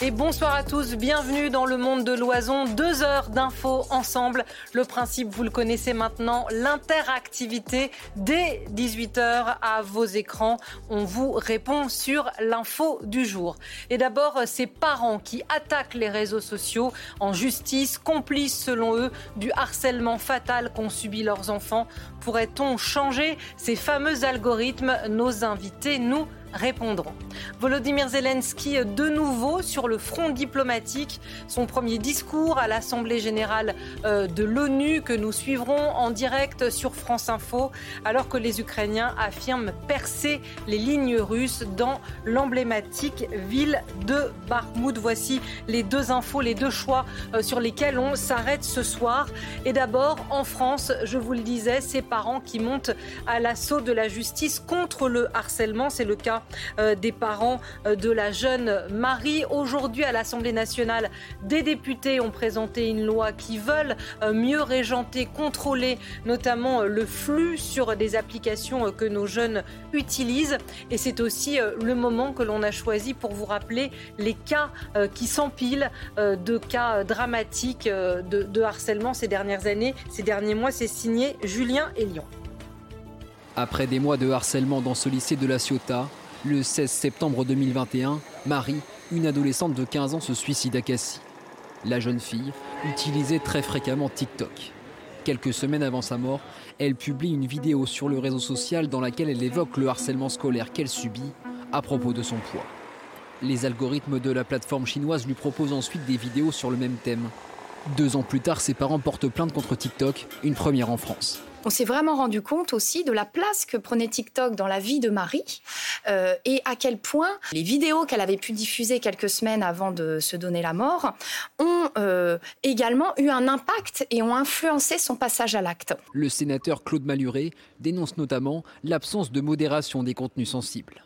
Et bonsoir à tous, bienvenue dans le monde de l'oison. Deux heures d'infos ensemble. Le principe, vous le connaissez maintenant, l'interactivité dès 18h à vos écrans. On vous répond sur l'info du jour. Et d'abord, ces parents qui attaquent les réseaux sociaux en justice, complices selon eux du harcèlement fatal qu'ont subi leurs enfants. Pourrait-on changer ces fameux algorithmes? Nos invités nous répondront. Volodymyr Zelensky de nouveau sur le front diplomatique, son premier discours à l'Assemblée générale euh, de l'ONU que nous suivrons en direct sur France Info alors que les Ukrainiens affirment percer les lignes russes dans l'emblématique ville de Bakhmut. Voici les deux infos, les deux choix euh, sur lesquels on s'arrête ce soir. Et d'abord, en France, je vous le disais, ces parents qui montent à l'assaut de la justice contre le harcèlement. C'est le cas euh, des parents euh, de la jeune Marie. Aujourd'hui, à l'Assemblée nationale, des députés ont présenté une loi qui veulent euh, mieux régenter, contrôler notamment le flux sur des applications que nos jeunes utilisent. Et c'est aussi le moment que l'on a choisi pour vous rappeler les cas qui s'empilent de cas dramatiques de, de harcèlement ces dernières années, ces derniers mois. C'est signé Julien Elion. Après des mois de harcèlement dans ce lycée de la Ciotat, le 16 septembre 2021, Marie, une adolescente de 15 ans, se suicide à Cassis. La jeune fille utilisait très fréquemment TikTok. Quelques semaines avant sa mort, elle publie une vidéo sur le réseau social dans laquelle elle évoque le harcèlement scolaire qu'elle subit à propos de son poids. Les algorithmes de la plateforme chinoise lui proposent ensuite des vidéos sur le même thème. Deux ans plus tard, ses parents portent plainte contre TikTok, une première en France on s'est vraiment rendu compte aussi de la place que prenait TikTok dans la vie de Marie euh, et à quel point les vidéos qu'elle avait pu diffuser quelques semaines avant de se donner la mort ont euh, également eu un impact et ont influencé son passage à l'acte. Le sénateur Claude Maluret dénonce notamment l'absence de modération des contenus sensibles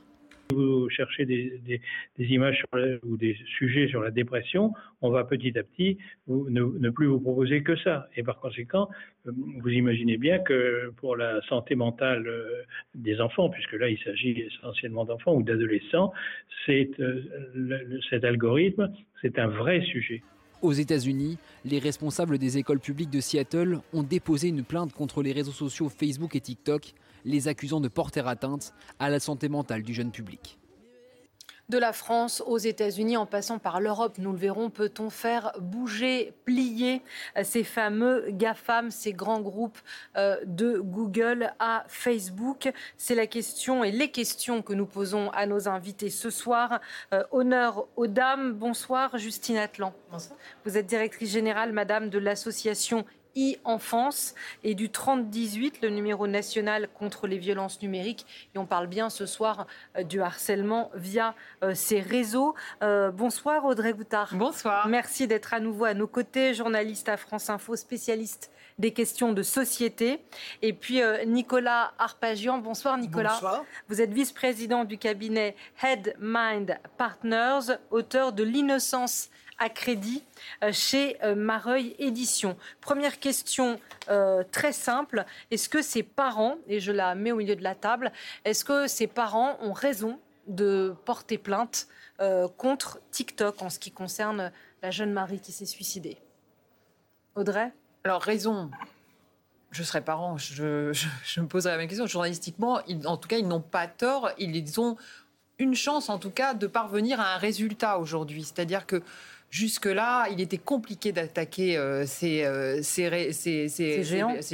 vous cherchez des, images ou des sujets sur la dépression, on va petit à petit ne, plus vous proposer que ça. Et par conséquent, euh, vous imaginez bien que pour la santé mentale euh, des enfants, puisque là il s'agit essentiellement d'enfants ou d'adolescents, euh, cet algorithme, c'est un vrai sujet. Aux États-Unis, les responsables des écoles publiques de Seattle ont déposé une plainte contre les réseaux sociaux Facebook et TikTok les accusant de porter atteinte à la santé mentale du jeune public. De la France aux États-Unis, en passant par l'Europe, nous le verrons, peut-on faire bouger, plier ces fameux GAFAM, ces grands groupes euh, de Google à Facebook? C'est la question et les questions que nous posons à nos invités ce soir. Euh, honneur aux dames. Bonsoir, Justine Atlan. Bonsoir. Vous êtes directrice générale, madame, de l'association e-enfance et du 3018, le numéro national contre les violences numériques. Et on parle bien ce soir euh, du harcèlement via euh, ces réseaux. Euh, bonsoir Audrey Goutard. Bonsoir. Merci d'être à nouveau à nos côtés, journaliste à France Info, spécialiste des questions de société. Et puis Nicolas Arpagian. Bonsoir Nicolas. Bonsoir. Vous êtes vice-président du cabinet Head Mind Partners, auteur de L'innocence à crédit euh, chez euh, Mareuil Édition. Première question euh, très simple. Est-ce que ces parents, et je la mets au milieu de la table, est-ce que ces parents ont raison de porter plainte contre TikTok en ce qui concerne la jeune Marie qui s'est suicidée? Audrey? Alors, raison. Je serais parent, je, me poserais la même question. Journalistiquement, en tout cas, ils n'ont pas tort. Ils ont une chance, en tout cas, de parvenir à un résultat aujourd'hui. C'est-à-dire que Jusque-là, il était compliqué d'attaquer euh, ces, euh,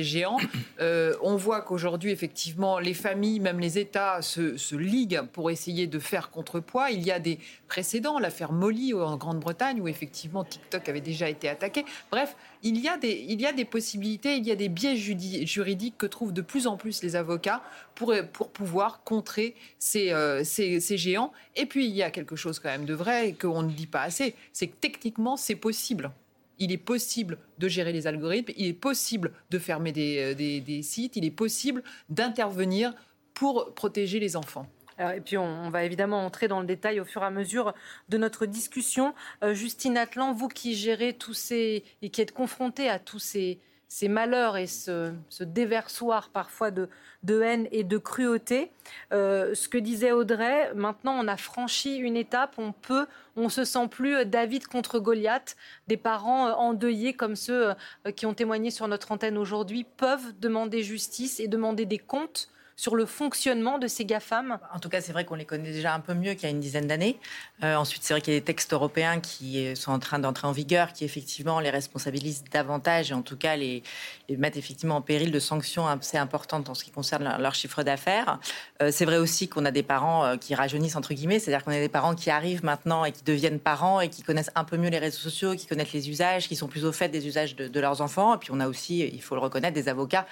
géants. Euh, on voit qu'aujourd'hui, effectivement, les familles, même les États, se, liguent pour essayer de faire contrepoids. Il y a des précédents, l'affaire Molly en Grande-Bretagne, où effectivement TikTok avait déjà été attaqué. Bref, il y, a des, il y a des possibilités, il y a des biais juridiques que trouvent de plus en plus les avocats pour, pour pouvoir contrer ces, ces, ces géants. Et puis, il y a quelque chose quand même de vrai qu'on ne dit pas assez, c'est que techniquement, c'est possible. il est possible de gérer les algorithmes, il est possible de fermer des, des sites, il est possible d'intervenir pour protéger les enfants. Et puis on, va évidemment entrer dans le détail au fur et à mesure de notre discussion. Euh, Justine Atlan, vous qui gérez tous ces et qui êtes confrontée à tous ces, malheurs et ce, déversoir parfois de, haine et de cruauté. Euh, ce que disait Audrey, maintenant on a franchi une étape, on peut, on se sent plus David contre Goliath. Des parents euh, endeuillés comme ceux qui ont témoigné sur notre antenne aujourd'hui peuvent demander justice et demander des comptes sur le fonctionnement de ces GAFAM? En tout cas, c'est vrai qu'on les connaît déjà un peu mieux qu'il y a une dizaine d'années. Euh, ensuite, c'est vrai qu'il y a des textes européens qui sont en train d'entrer en vigueur, qui effectivement les responsabilisent davantage et en tout cas les, mettent effectivement en péril de sanctions assez importantes en ce qui concerne leur, chiffre d'affaires. Euh, c'est vrai aussi qu'on a des parents euh, qui rajeunissent, entre guillemets, c'est-à-dire qu'on a des parents qui arrivent maintenant et qui deviennent parents et qui connaissent un peu mieux les réseaux sociaux, qui connaissent les usages, qui sont plus au fait des usages de, leurs enfants. Et puis on a aussi, il faut le reconnaître, des avocats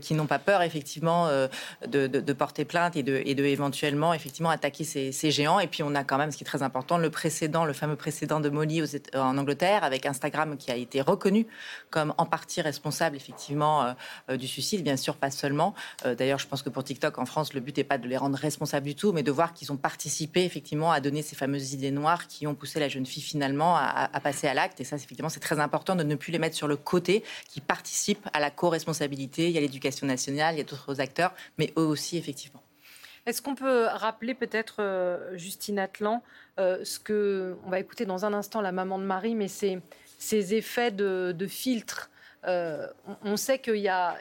qui n'ont pas peur effectivement de, porter plainte et de, éventuellement effectivement attaquer ces, géants. Et puis on a quand même, ce qui est très important, le précédent, le fameux précédent de Molly en Angleterre, avec Instagram qui a été reconnu comme en partie responsable effectivement euh, euh, du suicide, bien sûr pas seulement. Euh, d'ailleurs, je pense que pour TikTok en France, le but n'est pas de les rendre responsables du tout, mais de voir qu'ils ont participé effectivement à donner ces fameuses idées noires qui ont poussé la jeune fille finalement à, à passer à l'acte. Et ça, effectivement, c'est très important de ne plus les mettre sur le côté, qui participent à la co-responsabilité. Il y a l'éducation nationale, il y a d'autres acteurs, mais eux aussi, effectivement. Est-ce qu'on peut rappeler peut-être, euh, Justine Atlan, euh, ce que on va écouter dans un instant la maman de Marie, mais ces effets de, filtre. Euh, on, sait qu'il y a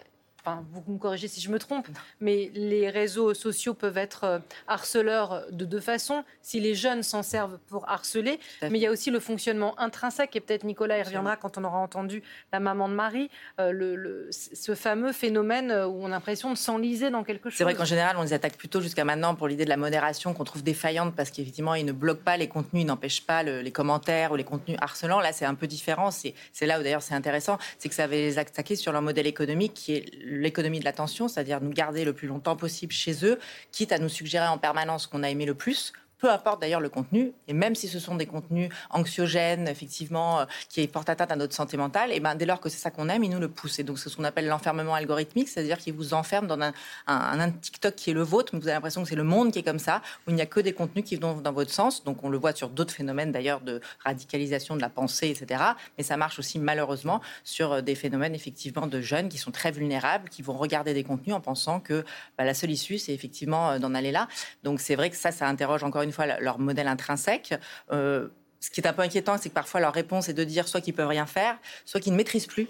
vous me corrigez si je me trompe, mais les réseaux sociaux peuvent être euh, harceleurs de deux façons. Si les jeunes s'en servent pour harceler, mais il y a aussi le fonctionnement intrinsèque, et peut-être Nicolas y reviendra quand on aura entendu la maman de Marie, euh, le, ce fameux phénomène euh, où on a l'impression de s'enliser dans quelque chose. C'est vrai qu'en général, on les attaque plutôt jusqu'à maintenant pour l'idée de la modération qu'on trouve défaillante parce qu'effectivement, ils ne bloquent pas les contenus, ils n'empêchent pas les commentaires ou les contenus harcelants. Là, c'est un peu différent. C'est là où d'ailleurs c'est intéressant, c'est que ça va les attaquer sur leur modèle économique qui est l'économie de l'attention, c'est-à-dire nous garder le plus longtemps possible chez eux, quitte à nous suggérer en permanence ce qu'on a aimé le plus peu importe d'ailleurs le contenu, et même si ce sont des contenus anxiogènes, effectivement, euh, qui portent atteinte à notre santé mentale, et ben dès lors que c'est ça qu'on aime, ils nous le poussent. Et donc c'est ce qu'on appelle l'enfermement algorithmique, c'est-à-dire qu'ils vous enferment dans un, TikTok qui est le vôtre, mais vous avez l'impression que c'est le monde qui est comme ça, où il n'y a que des contenus qui vont dans votre sens. Donc on le voit sur d'autres phénomènes d'ailleurs de radicalisation de la pensée, etc. Mais ça marche aussi malheureusement sur euh, des phénomènes effectivement de jeunes qui sont très vulnérables, qui vont regarder des contenus en pensant que bah, la seule issue c'est effectivement euh, d'en aller là. Donc c'est vrai que ça, ça interroge encore une fois leur modèle intrinsèque. Euh, ce qui est un peu inquiétant, c'est que parfois leur réponse est de dire soit qu'ils peuvent rien faire, soit qu'ils ne maîtrisent plus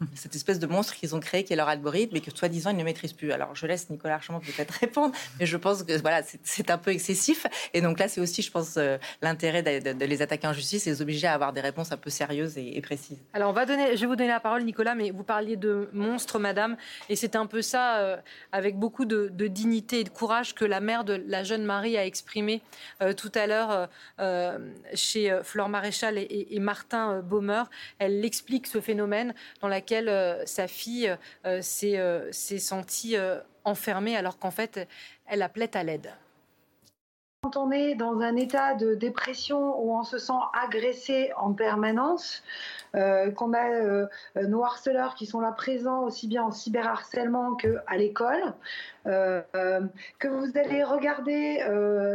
cette espèce de monstre qu'ils ont créé, qui est leur algorithme, et que soi-disant ils ne maîtrisent plus. Alors je laisse Nicolas Archemont peut-être répondre, mais je pense que voilà, c'est un peu excessif. Et donc là, c'est aussi, je pense, euh, l'intérêt de, les attaquer en justice et les obliger à avoir des réponses un peu sérieuses et, précises. Alors on va donner, je vais vous donner la parole, Nicolas, mais vous parliez de monstre, madame, et c'est un peu ça, euh, avec beaucoup de, dignité et de courage, que la mère de la jeune Marie a exprimé euh, tout à l'heure chez Flore Maréchal et, et Martin Baumer. Elle explique ce phénomène dans lequel euh, sa fille euh, euh, s'est sentie enfermée alors qu'en fait, elle appelait à l'aide. Quand on est dans un état de dépression où on se sent agressé en permanence, qu'on a nos harceleurs qui sont là présents aussi bien en cyberharcèlement qu'à l'école, que vous allez regarder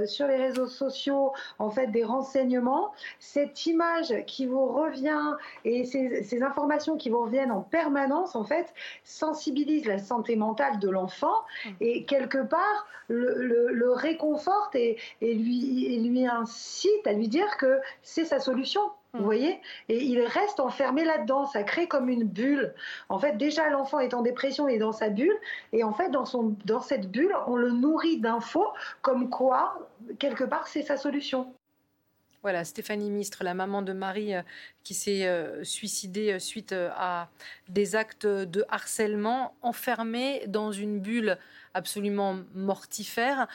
sur les réseaux sociaux en fait des renseignements, cette image qui vous revient et ces, informations qui vous reviennent en permanence en fait sensibilisent la santé mentale de l'enfant mmh. et quelque part le, le, réconforte et, et, lui, et lui incite à lui dire que c'est sa solution. Vous mm. voyez? Et il reste enfermé là-dedans. Ça crée comme une bulle. En fait, déjà, l'enfant est en dépression et dans sa bulle. Et en fait, dans, son, dans cette bulle, on le nourrit d'infos comme quoi, quelque part, c'est sa solution. Voilà, Stéphanie Mistre, la maman de Marie euh, qui s'est euh, suicidée euh, suite à des actes de harcèlement, enfermée dans une bulle absolument mortifère.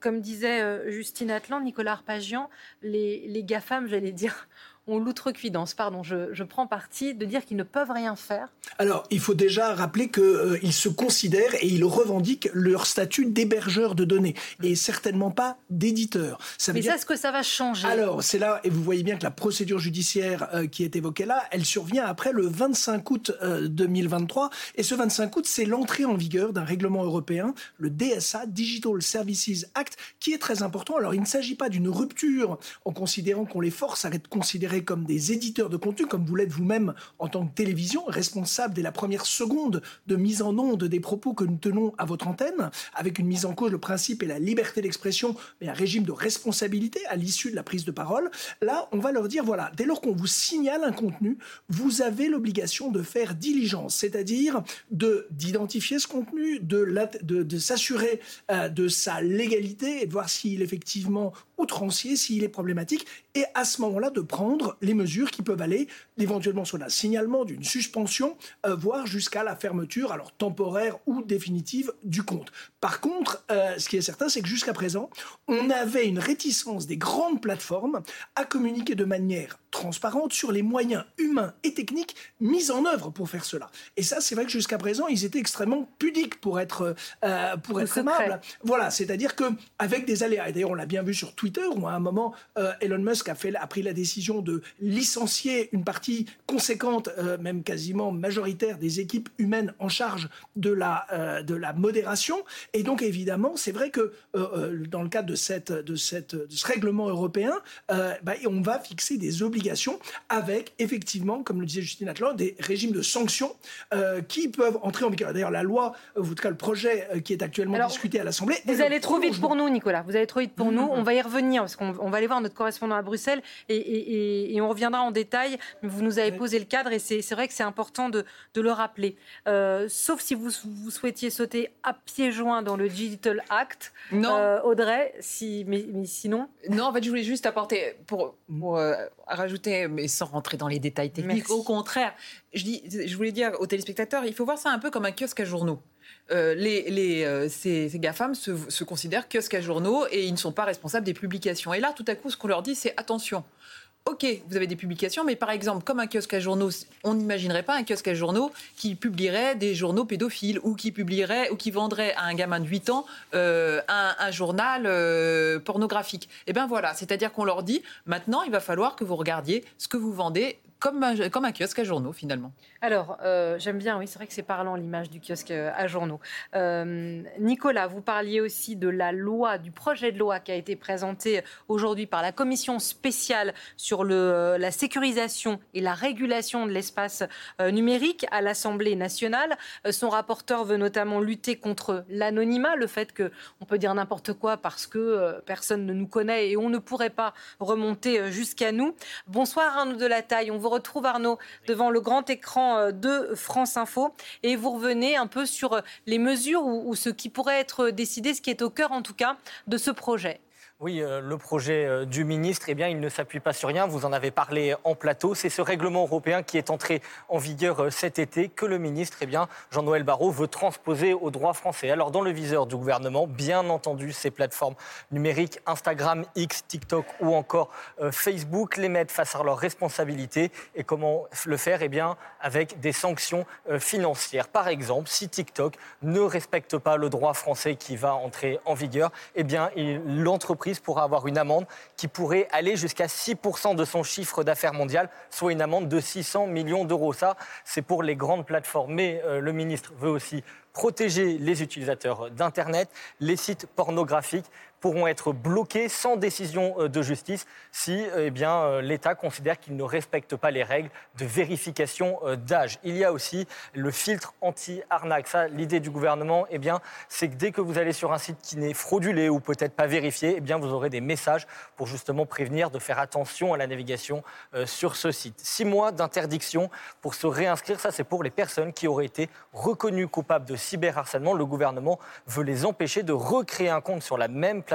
comme disait Justine Atlan, Nicolas Arpagian, les, les GAFAM, j'allais dire, ont l'outrecuidance, pardon, je, je, prends parti, de dire qu'ils ne peuvent rien faire Alors, il faut déjà rappeler qu'ils euh, se considèrent et ils revendiquent leur statut d'hébergeur de données et certainement pas d'éditeur. Mais dire... est-ce que ça va changer? Alors, c'est là, et vous voyez bien que la procédure judiciaire euh, qui est évoquée là, elle survient après le 25 août 2023. Euh, et ce 25 août, c'est l'entrée en vigueur d'un règlement européen, le DSA, Digital Services Act, qui est très important. Alors, il ne s'agit pas d'une rupture en considérant qu'on les force à être considérés comme des éditeurs de contenu, comme vous l'êtes vous-même en tant que télévision, responsable dès la première seconde de mise en onde des propos que nous tenons à votre antenne, avec une mise en cause, le principe et la liberté d'expression, mais un régime de responsabilité à l'issue de la prise de parole. Là, on va leur dire, voilà, dès lors qu'on vous signale un contenu, vous avez l'obligation de faire diligence, c'est-à-dire de d'identifier ce contenu, de, de, de s'assurer euh, de sa légalité et de voir s'il est effectivement outrancier, s'il est problématique, et à ce moment-là de prendre les mesures qui peuvent aller éventuellement sur un signalement d'une suspension, euh, voire jusqu'à la fermeture, alors temporaire ou définitive, du compte. Par contre, euh, ce qui est certain, c'est que jusqu'à présent, on avait une réticence des grandes plateformes à communiquer de manière transparente sur les moyens humains et techniques mis en œuvre pour faire cela. Et ça, c'est vrai que jusqu'à présent, ils étaient extrêmement pudiques pour être, euh, pour être aimables. Voilà, c'est-à-dire que avec des aléas, et d'ailleurs on l'a bien vu sur Twitter, où à un moment, Elon Musk a, fait, a pris la décision de licencier une partie conséquente, euh, même quasiment majoritaire, des équipes humaines en charge de la, euh, de la modération. Et donc, évidemment, c'est vrai que euh, dans le cadre de, cette, de, cette, de ce règlement européen, bah, on va fixer des obligations avec, effectivement, comme le disait Justine Atlan, des régimes de sanctions qui peuvent entrer en vigueur. D'ailleurs, la loi, en tout cas le projet qui est actuellement discuté à l'Assemblée. Vous allez trop vite pour nous, Nicolas. Vous allez trop vite pour nous. On va y revenir parce qu'on va aller voir notre correspondant à Bruxelles et, et, et on reviendra en détail. Mais vous nous avez posé le cadre et c'est vrai que c'est important de, le rappeler. Euh, sauf si vous, vous, souhaitiez sauter à pieds joints dans le Digital Act. Non. Euh, Audrey, si, mais, sinon Non, en fait, je voulais juste apporter, pour, euh, rajouter, mais sans rentrer dans les détails techniques, au contraire, je, dis, je voulais dire aux téléspectateurs, il faut voir ça un peu comme un kiosque à journaux. les, les, ces, ces GAFAM se, se, considèrent kiosque à journaux et ils ne sont pas responsables des publications. Et là, tout à coup, ce qu'on leur dit, c'est attention, Ok, vous avez des publications, mais par exemple, comme un kiosque à journaux, on n'imaginerait pas un kiosque à journaux qui publierait des journaux pédophiles ou qui publierait ou qui vendrait à un gamin de 8 ans euh, un, journal euh, pornographique. Eh bien voilà, c'est-à-dire qu'on leur dit maintenant, il va falloir que vous regardiez ce que vous vendez comme comme un kiosque à journaux finalement. Alors, euh, j'aime bien, oui, c'est vrai que c'est parlant l'image du kiosque à journaux. Euh, Nicolas, vous parliez aussi de la loi, du projet de loi qui a été présenté aujourd'hui par la commission spéciale sur le, la sécurisation et la régulation de l'espace euh, numérique à l'Assemblée nationale. son rapporteur veut notamment lutter contre l'anonymat, le fait qu'on peut dire n'importe quoi parce que personne ne nous connaît et on ne pourrait pas remonter jusqu'à nous. Bonsoir Arnaud Taille, on vous retrouve Arnaud devant le grand écran euh, de France Info et vous revenez un peu sur euh, les mesures ou, ce qui pourrait être décidé, ce qui est au cœur en tout cas de ce projet. Oui, euh, le projet euh, du ministre, eh bien, il ne s'appuie pas sur rien. Vous en avez parlé en plateau. C'est ce règlement européen qui est entré en vigueur euh, cet été que le ministre, eh bien, Jean-Noël Barrot, veut transposer au droit français. Alors, dans le viseur du gouvernement, bien entendu, ces plateformes numériques, Instagram, X, TikTok ou encore Facebook, les mettre face à leurs responsabilités. Et comment le faire? Eh bien, avec des sanctions financières. Par exemple, si TikTok ne respecte pas le droit français qui va entrer en vigueur, eh bien, l'entreprise pourra avoir une amende qui pourrait aller jusqu'à 6% de son chiffre d'affaires mondial, soit une amende de 600 millions d'euros. Ça, c'est pour les grandes plateformes. Mais euh, le ministre veut aussi protéger les utilisateurs d'Internet, les sites pornographiques pourront être bloqués sans décision euh, de justice si euh, eh bien, euh, l'État considère qu'il ne respecte pas les règles de vérification d'âge. Il y a aussi le filtre anti-arnaque. L'idée du gouvernement, eh bien, c'est que dès que vous allez sur un site qui n'est fraudulé ou peut-être pas vérifié, eh bien, vous aurez des messages pour justement prévenir de faire attention à la navigation sur ce site. Six mois d'interdiction pour se réinscrire, ça c'est pour les personnes qui auraient été reconnues coupables de cyberharcèlement. Le gouvernement veut les empêcher de recréer un compte sur la même plateforme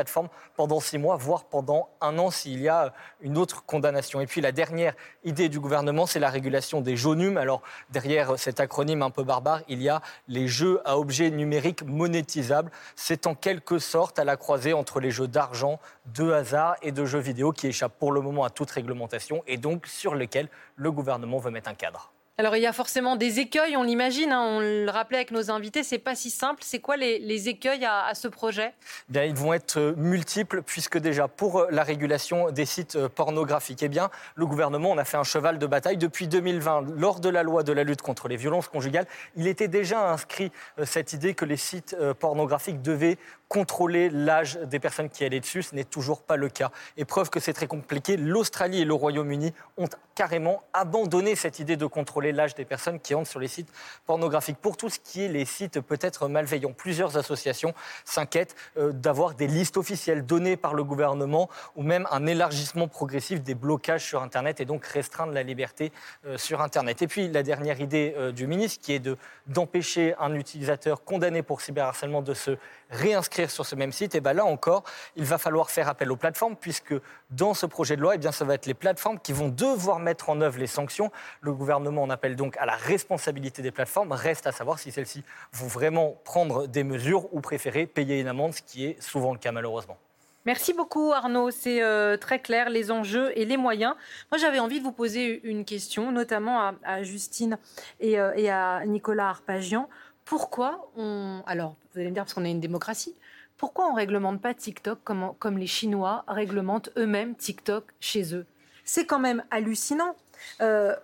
pendant six mois, voire pendant un an s'il y a une autre condamnation. Et puis la dernière idée du gouvernement, c'est la régulation des JONUM. Alors derrière cet acronyme un peu barbare, il y a les jeux à objets numériques monétisables. C'est en quelque sorte à la croisée entre les jeux d'argent, de hasard et de jeux vidéo qui échappent pour le moment à toute réglementation et donc sur lesquels le gouvernement veut mettre un cadre. Alors il y a forcément des écueils, on l'imagine, hein, on le rappelait avec nos invités, c'est pas si simple. C'est quoi les, écueils à, ce projet? Bien, Ils vont être euh, multiples puisque déjà pour euh, la régulation des sites euh, pornographiques, eh bien, le gouvernement on a fait un cheval de bataille depuis 2020. Lors de la loi de la lutte contre les violences conjugales, il était déjà inscrit cette idée que les sites pornographiques devaient contrôler l'âge des personnes qui allaient dessus. Ce n'est toujours pas le cas. Et preuve que c'est très compliqué, l'Australie et le Royaume-Uni ont carrément abandonné cette idée de contrôler l'âge des personnes qui entrent sur les sites pornographiques. Pour tout ce qui est les sites peut-être malveillants, plusieurs associations s'inquiètent euh, d'avoir des listes officielles données par le gouvernement ou même un élargissement progressif des blocages sur Internet et donc restreindre la liberté euh, sur Internet. Et puis la dernière idée euh, du ministre qui est d'empêcher un utilisateur condamné pour cyberharcèlement de se réinscrire sur ce même site, et bien là encore, il va falloir faire appel aux plateformes, puisque dans ce projet de loi, et eh bien, ça va être les plateformes qui vont devoir mettre en œuvre les sanctions. Le gouvernement en appelle donc à la responsabilité des plateformes. Reste à savoir si celles-ci vont vraiment prendre des mesures ou préférer payer une amende, ce qui est souvent le cas malheureusement. Merci beaucoup Arnaud, c'est euh, très clair, les enjeux et les moyens. Moi j'avais envie de vous poser une question, notamment à, Justine et, euh, et, à Nicolas Arpagian pourquoi on. Alors, vous allez me dire, parce qu'on est une démocratie, pourquoi on ne réglemente pas TikTok comme, comme les Chinois réglementent eux-mêmes TikTok chez eux? C'est quand même hallucinant. Euh,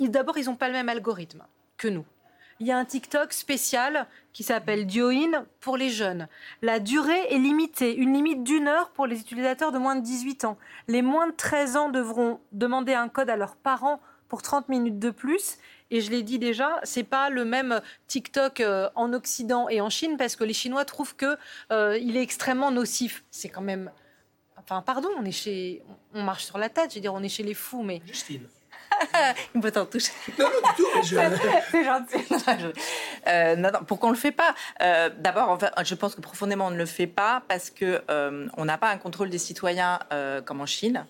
d'abord, ils n'ont pas le même algorithme que nous. Il y a un TikTok spécial qui s'appelle Dioin pour les jeunes. La durée est limitée, une limite d'une heure pour les utilisateurs de moins de 18 ans. Les moins de 13 ans devront demander un code à leurs parents pour 30 minutes de plus et je l'ai dit déjà, c'est pas le même TikTok euh, en Occident et en Chine parce que les Chinois trouvent que euh, il est extrêmement nocif. C'est quand même, enfin, pardon, on est chez, on marche sur la tête. Je veux dire, on est chez les fous, mais. Justine. Il peut t'en toucher. Non, non, du tout. Je... c'est gentil. Euh, non, non, pourquoi on ne le fait pas D'abord, en fait, je pense que profondément, on ne le fait pas parce qu'on on n'a pas un contrôle des citoyens comme en Chine.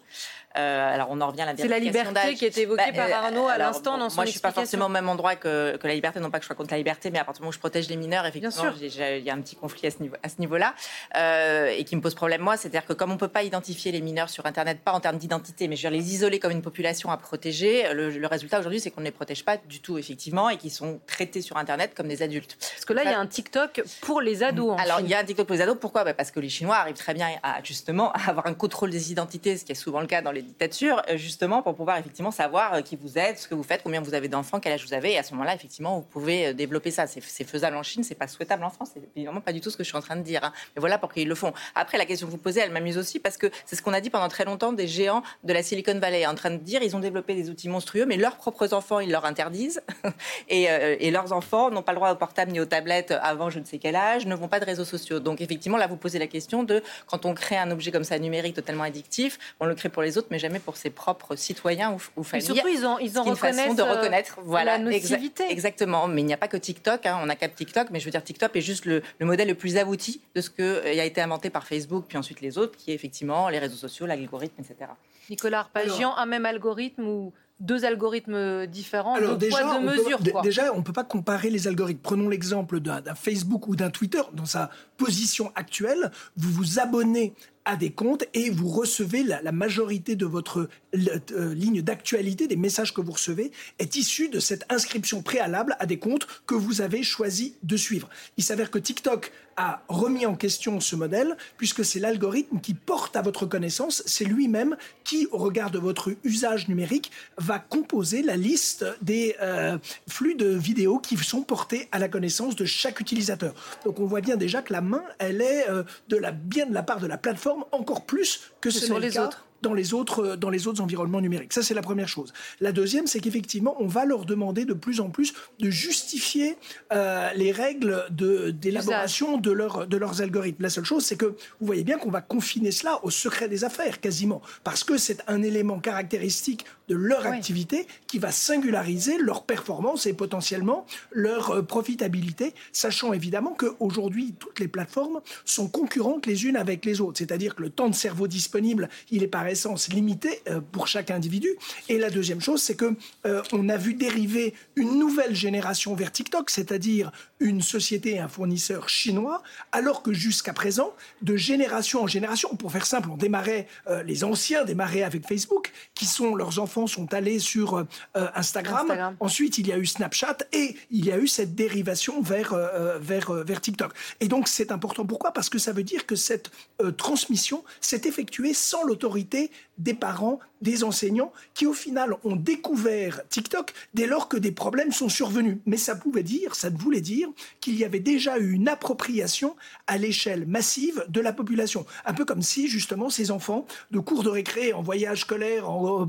Euh, alors on en revient à la C'est la liberté qui est évoquée par bah, Arnaud à l'instant dans son Moi, je suis pas forcément au même endroit que, que, la liberté, non pas que je sois contre la liberté, mais à partir du moment où je protège les mineurs, effectivement, il y a un petit conflit à ce niveau, à ce niveau-là, euh, et qui me pose problème moi, c'est-à-dire que comme on peut pas identifier les mineurs sur Internet, pas en termes d'identité, mais je veux dire les isoler comme une population à protéger, le, résultat aujourd'hui, c'est qu'on ne les protège pas du tout, effectivement, et qu'ils sont traités sur Internet comme des adultes. Parce que là, il y a un TikTok pour les ados. alors il y a un TikTok pour les ados. Pourquoi? Bah, Parce que les Chinois arrivent très bien à justement à avoir un contrôle des identités, ce qui est souvent le cas dans les dictatures justement pour pouvoir effectivement savoir euh, qui vous êtes, ce que vous faites, combien vous avez d'enfants, quel âge vous avez. Et à ce moment-là, effectivement, vous pouvez euh, développer ça. C'est faisable en Chine, c'est pas souhaitable en France. C'est évidemment pas du tout ce que je suis en train de dire. Hein. Mais voilà pour qu'ils le font. Après, la question que vous posez, elle m'amuse aussi parce que c'est ce qu'on a dit pendant très longtemps des géants de la Silicon Valley, en train de dire ils ont développé des outils monstrueux, mais leurs propres enfants, ils leur interdisent. et, euh, et, leurs enfants n'ont pas le droit au portable ni aux tablettes avant je ne sais quel âge, ne vont pas de réseaux sociaux. Donc effectivement, là, vous posez la question de quand on crée un objet comme ça numérique totalement addictif, on le crée pour les autres, jamais pour ses propres citoyens ou, surtout, ils ont, ils ont une façon de reconnaître euh, voilà, la nocivité. exactement. Mais il n'y a pas que TikTok. Hein. On a quatre TikTok, mais je veux dire, TikTok est juste le, modèle le plus abouti de ce qui euh, a été inventé par Facebook, puis ensuite les autres, qui est effectivement les réseaux sociaux, l'algorithme, etc. Nicolas Arpagian, un même algorithme ou deux algorithmes différents, Alors, deux déjà, poids, deux mesures. Déjà, on ne peut pas comparer les algorithmes. Prenons l'exemple d'un Facebook ou d'un Twitter. Dans sa position actuelle, vous vous abonnez à des comptes et vous recevez la, majorité de votre euh, ligne d'actualité, des messages que vous recevez, est issue de cette inscription préalable à des comptes que vous avez choisi de suivre. Il s'avère que TikTok a remis en question ce modèle, puisque c'est l'algorithme qui porte à votre connaissance, c'est lui-même qui, au regard de votre usage numérique, va composer la liste des euh, flux de vidéos qui sont portés à la connaissance de chaque utilisateur. Donc on voit bien déjà que la main, elle est euh, de la, bien de la part de la plateforme encore plus que, ce sur les autres. Dans les autres, dans les autres environnements numériques. Ça, c'est la première chose. La deuxième, c'est qu'effectivement, on va leur demander de plus en plus de justifier euh, les règles d'élaboration de, leur, de leurs algorithmes. La seule chose, c'est que vous voyez bien qu'on va confiner cela au secret des affaires, quasiment, parce que c'est un élément caractéristique de leur activité qui va singulariser leur performance et potentiellement leur euh, profitabilité, sachant évidemment qu'aujourd'hui, toutes les plateformes sont concurrentes les unes avec les autres. C'est-à-dire que le temps de cerveau disponible, il est par essence limité euh, pour chaque individu. Et la deuxième chose, c'est que euh, on a vu dériver une nouvelle génération vers TikTok, c'est-à-dire une société et un fournisseur chinois, alors que jusqu'à présent, de génération en génération, pour faire simple, on démarrait, les anciens démarraient avec Facebook, qui sont leurs enfants sont allés sur euh, euh, Instagram. Ensuite, il y a eu Snapchat et il y a eu cette dérivation vers, euh, vers, vers TikTok. Et donc, c'est important. Pourquoi? Parce que ça veut dire que cette transmission s'est effectuée sans l'autorité des parents, des enseignants, qui au final ont découvert TikTok dès lors que des problèmes sont survenus. Mais ça pouvait dire, ça voulait dire qu'il y avait déjà eu une appropriation à l'échelle massive de la population. Un peu comme si, justement, ces enfants de cours de récré, en voyage scolaire, en,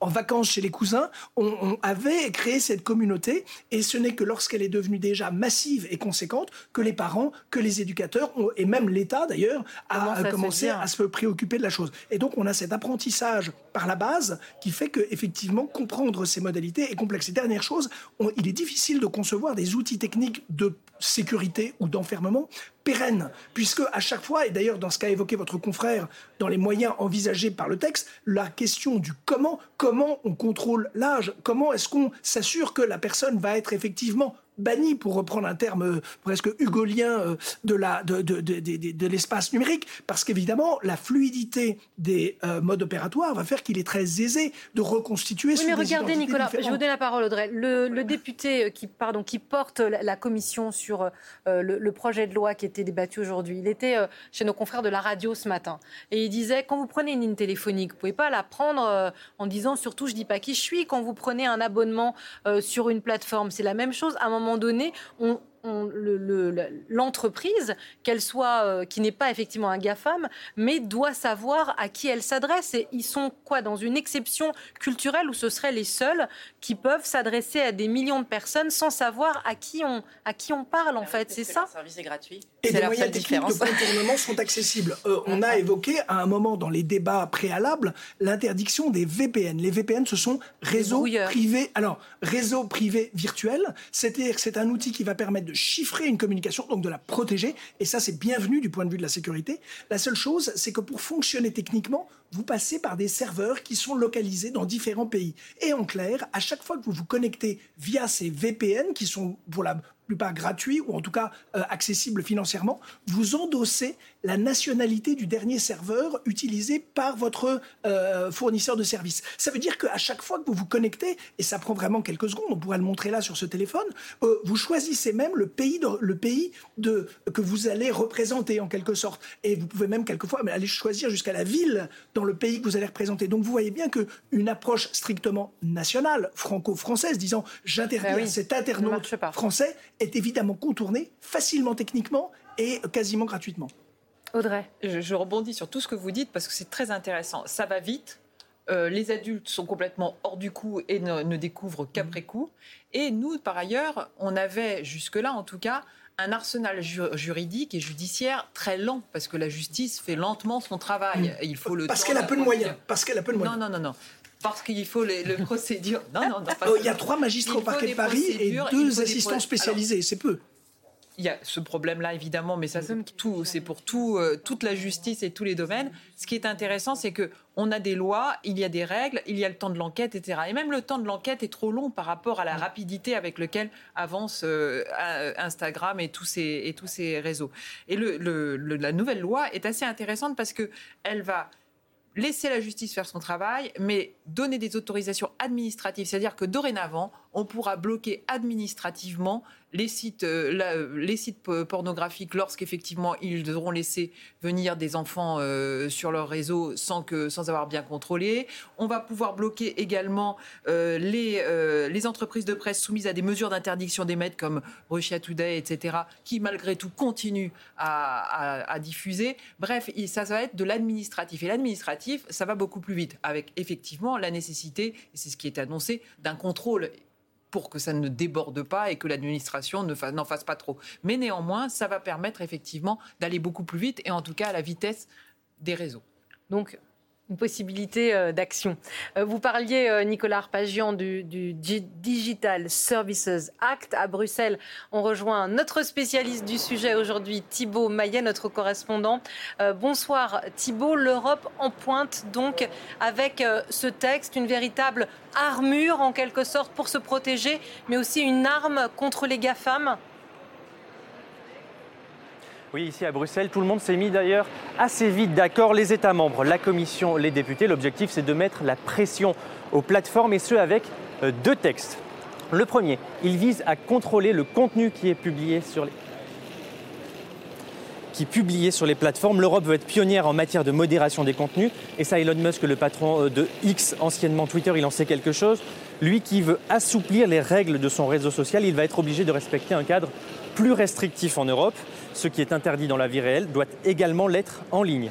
en, en vacances chez les cousins, on, avait créé cette communauté et ce n'est que lorsqu'elle est devenue déjà massive et conséquente que les parents, que les éducateurs et même l'État d'ailleurs a, commencé à se préoccuper de la chose. Et donc on a cet apprentissage par la base qui fait que effectivement comprendre ces modalités est complexe. Et dernière chose, il est difficile de concevoir des outils techniques de sécurité ou d'enfermement pérenne, puisque à chaque fois, et d'ailleurs dans ce qu'a évoqué votre confrère, dans les moyens envisagés par le texte, la question du comment, comment on contrôle l'âge, comment est-ce qu'on s'assure que la personne va être effectivement banni, pour reprendre un terme euh, presque hugolien euh, de, la, de, de, de, l'espace numérique, parce qu'évidemment, la fluidité des euh, modes opératoires va faire qu'il est très aisé de reconstituer. Oui, mais regardez, Nicolas, je vous donne la parole, Audrey. Le, député qui, pardon, qui porte la, commission sur le, projet de loi qui était débattu aujourd'hui, il était chez nos confrères de la radio ce matin, et il disait quand vous prenez une ligne téléphonique, vous pouvez pas la prendre en disant surtout je dis pas qui je suis. Quand vous prenez un abonnement sur une plateforme, c'est la même chose. À un moment moment donné, on, l'entreprise, qu'elle soit, euh, qui n'est pas effectivement un GAFAM, mais doit savoir à qui elle s'adresse. Et ils sont quoi dans une exception culturelle où ce seraient les seuls qui peuvent s'adresser à des millions de personnes sans savoir à qui on, à qui on parle en fait? C'est ça? Le service est gratuit. Et des moyens techniques de contournement sont accessibles. Euh, on a évoqué à un moment dans les débats préalables l'interdiction des VPN. Les VPN, ce sont réseaux privés. Alors, réseaux privés virtuels, c'est-à-dire que c'est un outil qui va permettre de chiffrer une communication, donc de la protéger. Et ça, c'est bienvenu du point de vue de la sécurité. La seule chose, c'est que pour fonctionner techniquement, vous passez par des serveurs qui sont localisés dans différents pays. Et en clair, à chaque fois que vous vous connectez via ces VPN, qui sont pour la plupart gratuits ou en tout cas euh, accessibles financièrement, vous endossez la nationalité du dernier serveur utilisé par votre euh, fournisseur de services. Ça veut dire qu'à chaque fois que vous vous connectez, et ça prend vraiment quelques secondes, on pourrait le montrer là sur ce téléphone, euh, vous choisissez même le pays, de, le pays de, que vous allez représenter en quelque sorte. Et vous pouvez même quelquefois aller choisir jusqu'à la ville dans le pays que vous allez représenter. Donc vous voyez bien qu'une approche strictement nationale, franco-française, disant j'interdis ben cet internaute français, est évidemment contournée facilement techniquement et quasiment gratuitement. Audrey. Je, rebondis sur tout ce que vous dites parce que c'est très intéressant. Ça va vite. Euh, les adultes sont complètement hors du coup et ne, découvrent qu'après mmh. coup. Et nous, par ailleurs, on avait jusque-là, en tout cas, un arsenal juridique et judiciaire très lent parce que la justice fait lentement son travail. Mmh. Il faut le parce qu'elle a peu de moyens. Parce qu'elle a peu de moyens. Non, non, non, non. Parce qu'il faut les, le procédure. Non, non, non. Oh, il y a trois magistrats au parquet de Paris et deux assistants spécialisés. C'est peu il y a ce problème-là, évidemment, mais ça, tout, c'est pour tout, euh, toute la justice et tous les domaines. Ce qui est intéressant, c'est que on a des lois, il y a des règles, il y a le temps de l'enquête, etc. Et même le temps de l'enquête est trop long par rapport à la rapidité avec laquelle avance euh, Instagram et tous ces, et tous ces réseaux. Et le, la nouvelle loi est assez intéressante parce que elle va laisser la justice faire son travail, mais donner des autorisations administratives. C'est-à-dire que dorénavant, on pourra bloquer administrativement les sites, euh, les pornographiques lorsqu'effectivement ils devront laisser venir des enfants euh, sur leur réseau sans, que, sans avoir bien contrôlé. On va pouvoir bloquer également euh, les, entreprises de presse soumises à des mesures d'interdiction d'émettre comme Russia Today, etc., qui malgré tout continuent à, à, diffuser. Bref, ça, ça va être de l'administratif. Et l'administratif, ça va beaucoup plus vite, avec effectivement la nécessité, et c'est ce qui est annoncé, d'un contrôle pour que ça ne déborde pas et que l'administration n'en fasse pas trop. Mais néanmoins, ça va permettre effectivement d'aller beaucoup plus vite et en tout cas à la vitesse des réseaux. Donc, une possibilité euh, d'action. Euh, vous parliez, euh, Nicolas Arpagian, du, Digital Services Act. À Bruxelles, on rejoint notre spécialiste du sujet aujourd'hui, Thibault Maillet, notre correspondant. bonsoir Thibault. L'Europe en pointe donc avec ce texte, une véritable armure en quelque sorte pour se protéger, mais aussi une arme contre les GAFAM. Oui, ici à Bruxelles, tout le monde s'est mis d'ailleurs assez vite d'accord, les États membres, la Commission, les députés. L'objectif, c'est de mettre la pression aux plateformes et ce avec euh, deux textes. Le premier, il vise à contrôler le contenu qui est publié sur les qui publié sur les plateformes. L'Europe veut être pionnière en matière de modération des contenus. Et ça, Elon Musk, le patron euh, de X, anciennement Twitter, il en sait quelque chose. Lui qui veut assouplir les règles de son réseau social, il va être obligé de respecter un cadre plus restrictif en Europe. Ce qui est interdit dans la vie réelle doit également l'être en ligne.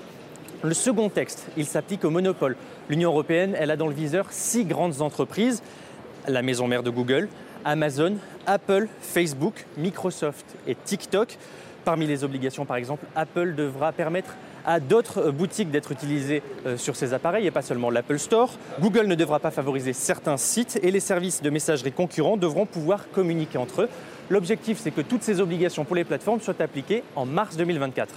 Le second texte, il s'applique au monopole. L'Union européenne, elle a dans le viseur six grandes entreprises, la maison mère de Google, Amazon, Apple, Facebook, Microsoft et TikTok. Parmi les obligations, par exemple, Apple devra permettre à d'autres boutiques d'être utilisées euh, sur ces appareils et pas seulement l'Apple Store. Google ne devra pas favoriser certains sites et les services de messagerie concurrents devront pouvoir communiquer entre eux. L'objectif, c'est que toutes ces obligations pour les plateformes soient appliquées en mars 2024.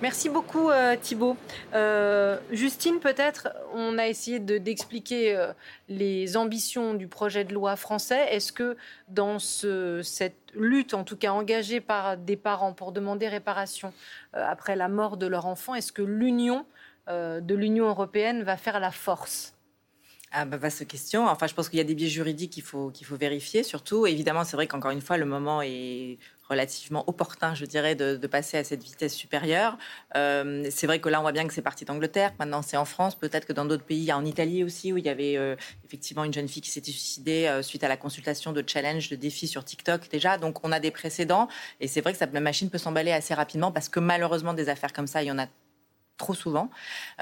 Merci beaucoup euh, Thibault. Euh, Justine, peut-être, on a essayé d'expliquer euh, les ambitions du projet de loi français. Est-ce que dans cette lutte, en tout cas engagée par des parents pour demander réparation après la mort de leur enfant, est-ce que l'union de l'Union européenne va faire la force? Ah bah, vaste question. Enfin, je pense qu'il y a des biais juridiques qu'il faut, qu'il faut vérifier, surtout. Évidemment, c'est vrai qu'encore une fois, le moment est relativement opportun, je dirais, de, passer à cette vitesse supérieure. Euh, c'est vrai que là, on voit bien que c'est parti d'Angleterre, maintenant c'est en France, peut-être que dans d'autres pays, en Italie aussi, où il y avait euh, effectivement une jeune fille qui s'était suicidée euh, suite à la consultation de challenge, de défi sur TikTok déjà. Donc on a des précédents, et c'est vrai que la machine peut s'emballer assez rapidement, parce que malheureusement, des affaires comme ça, il y en a trop souvent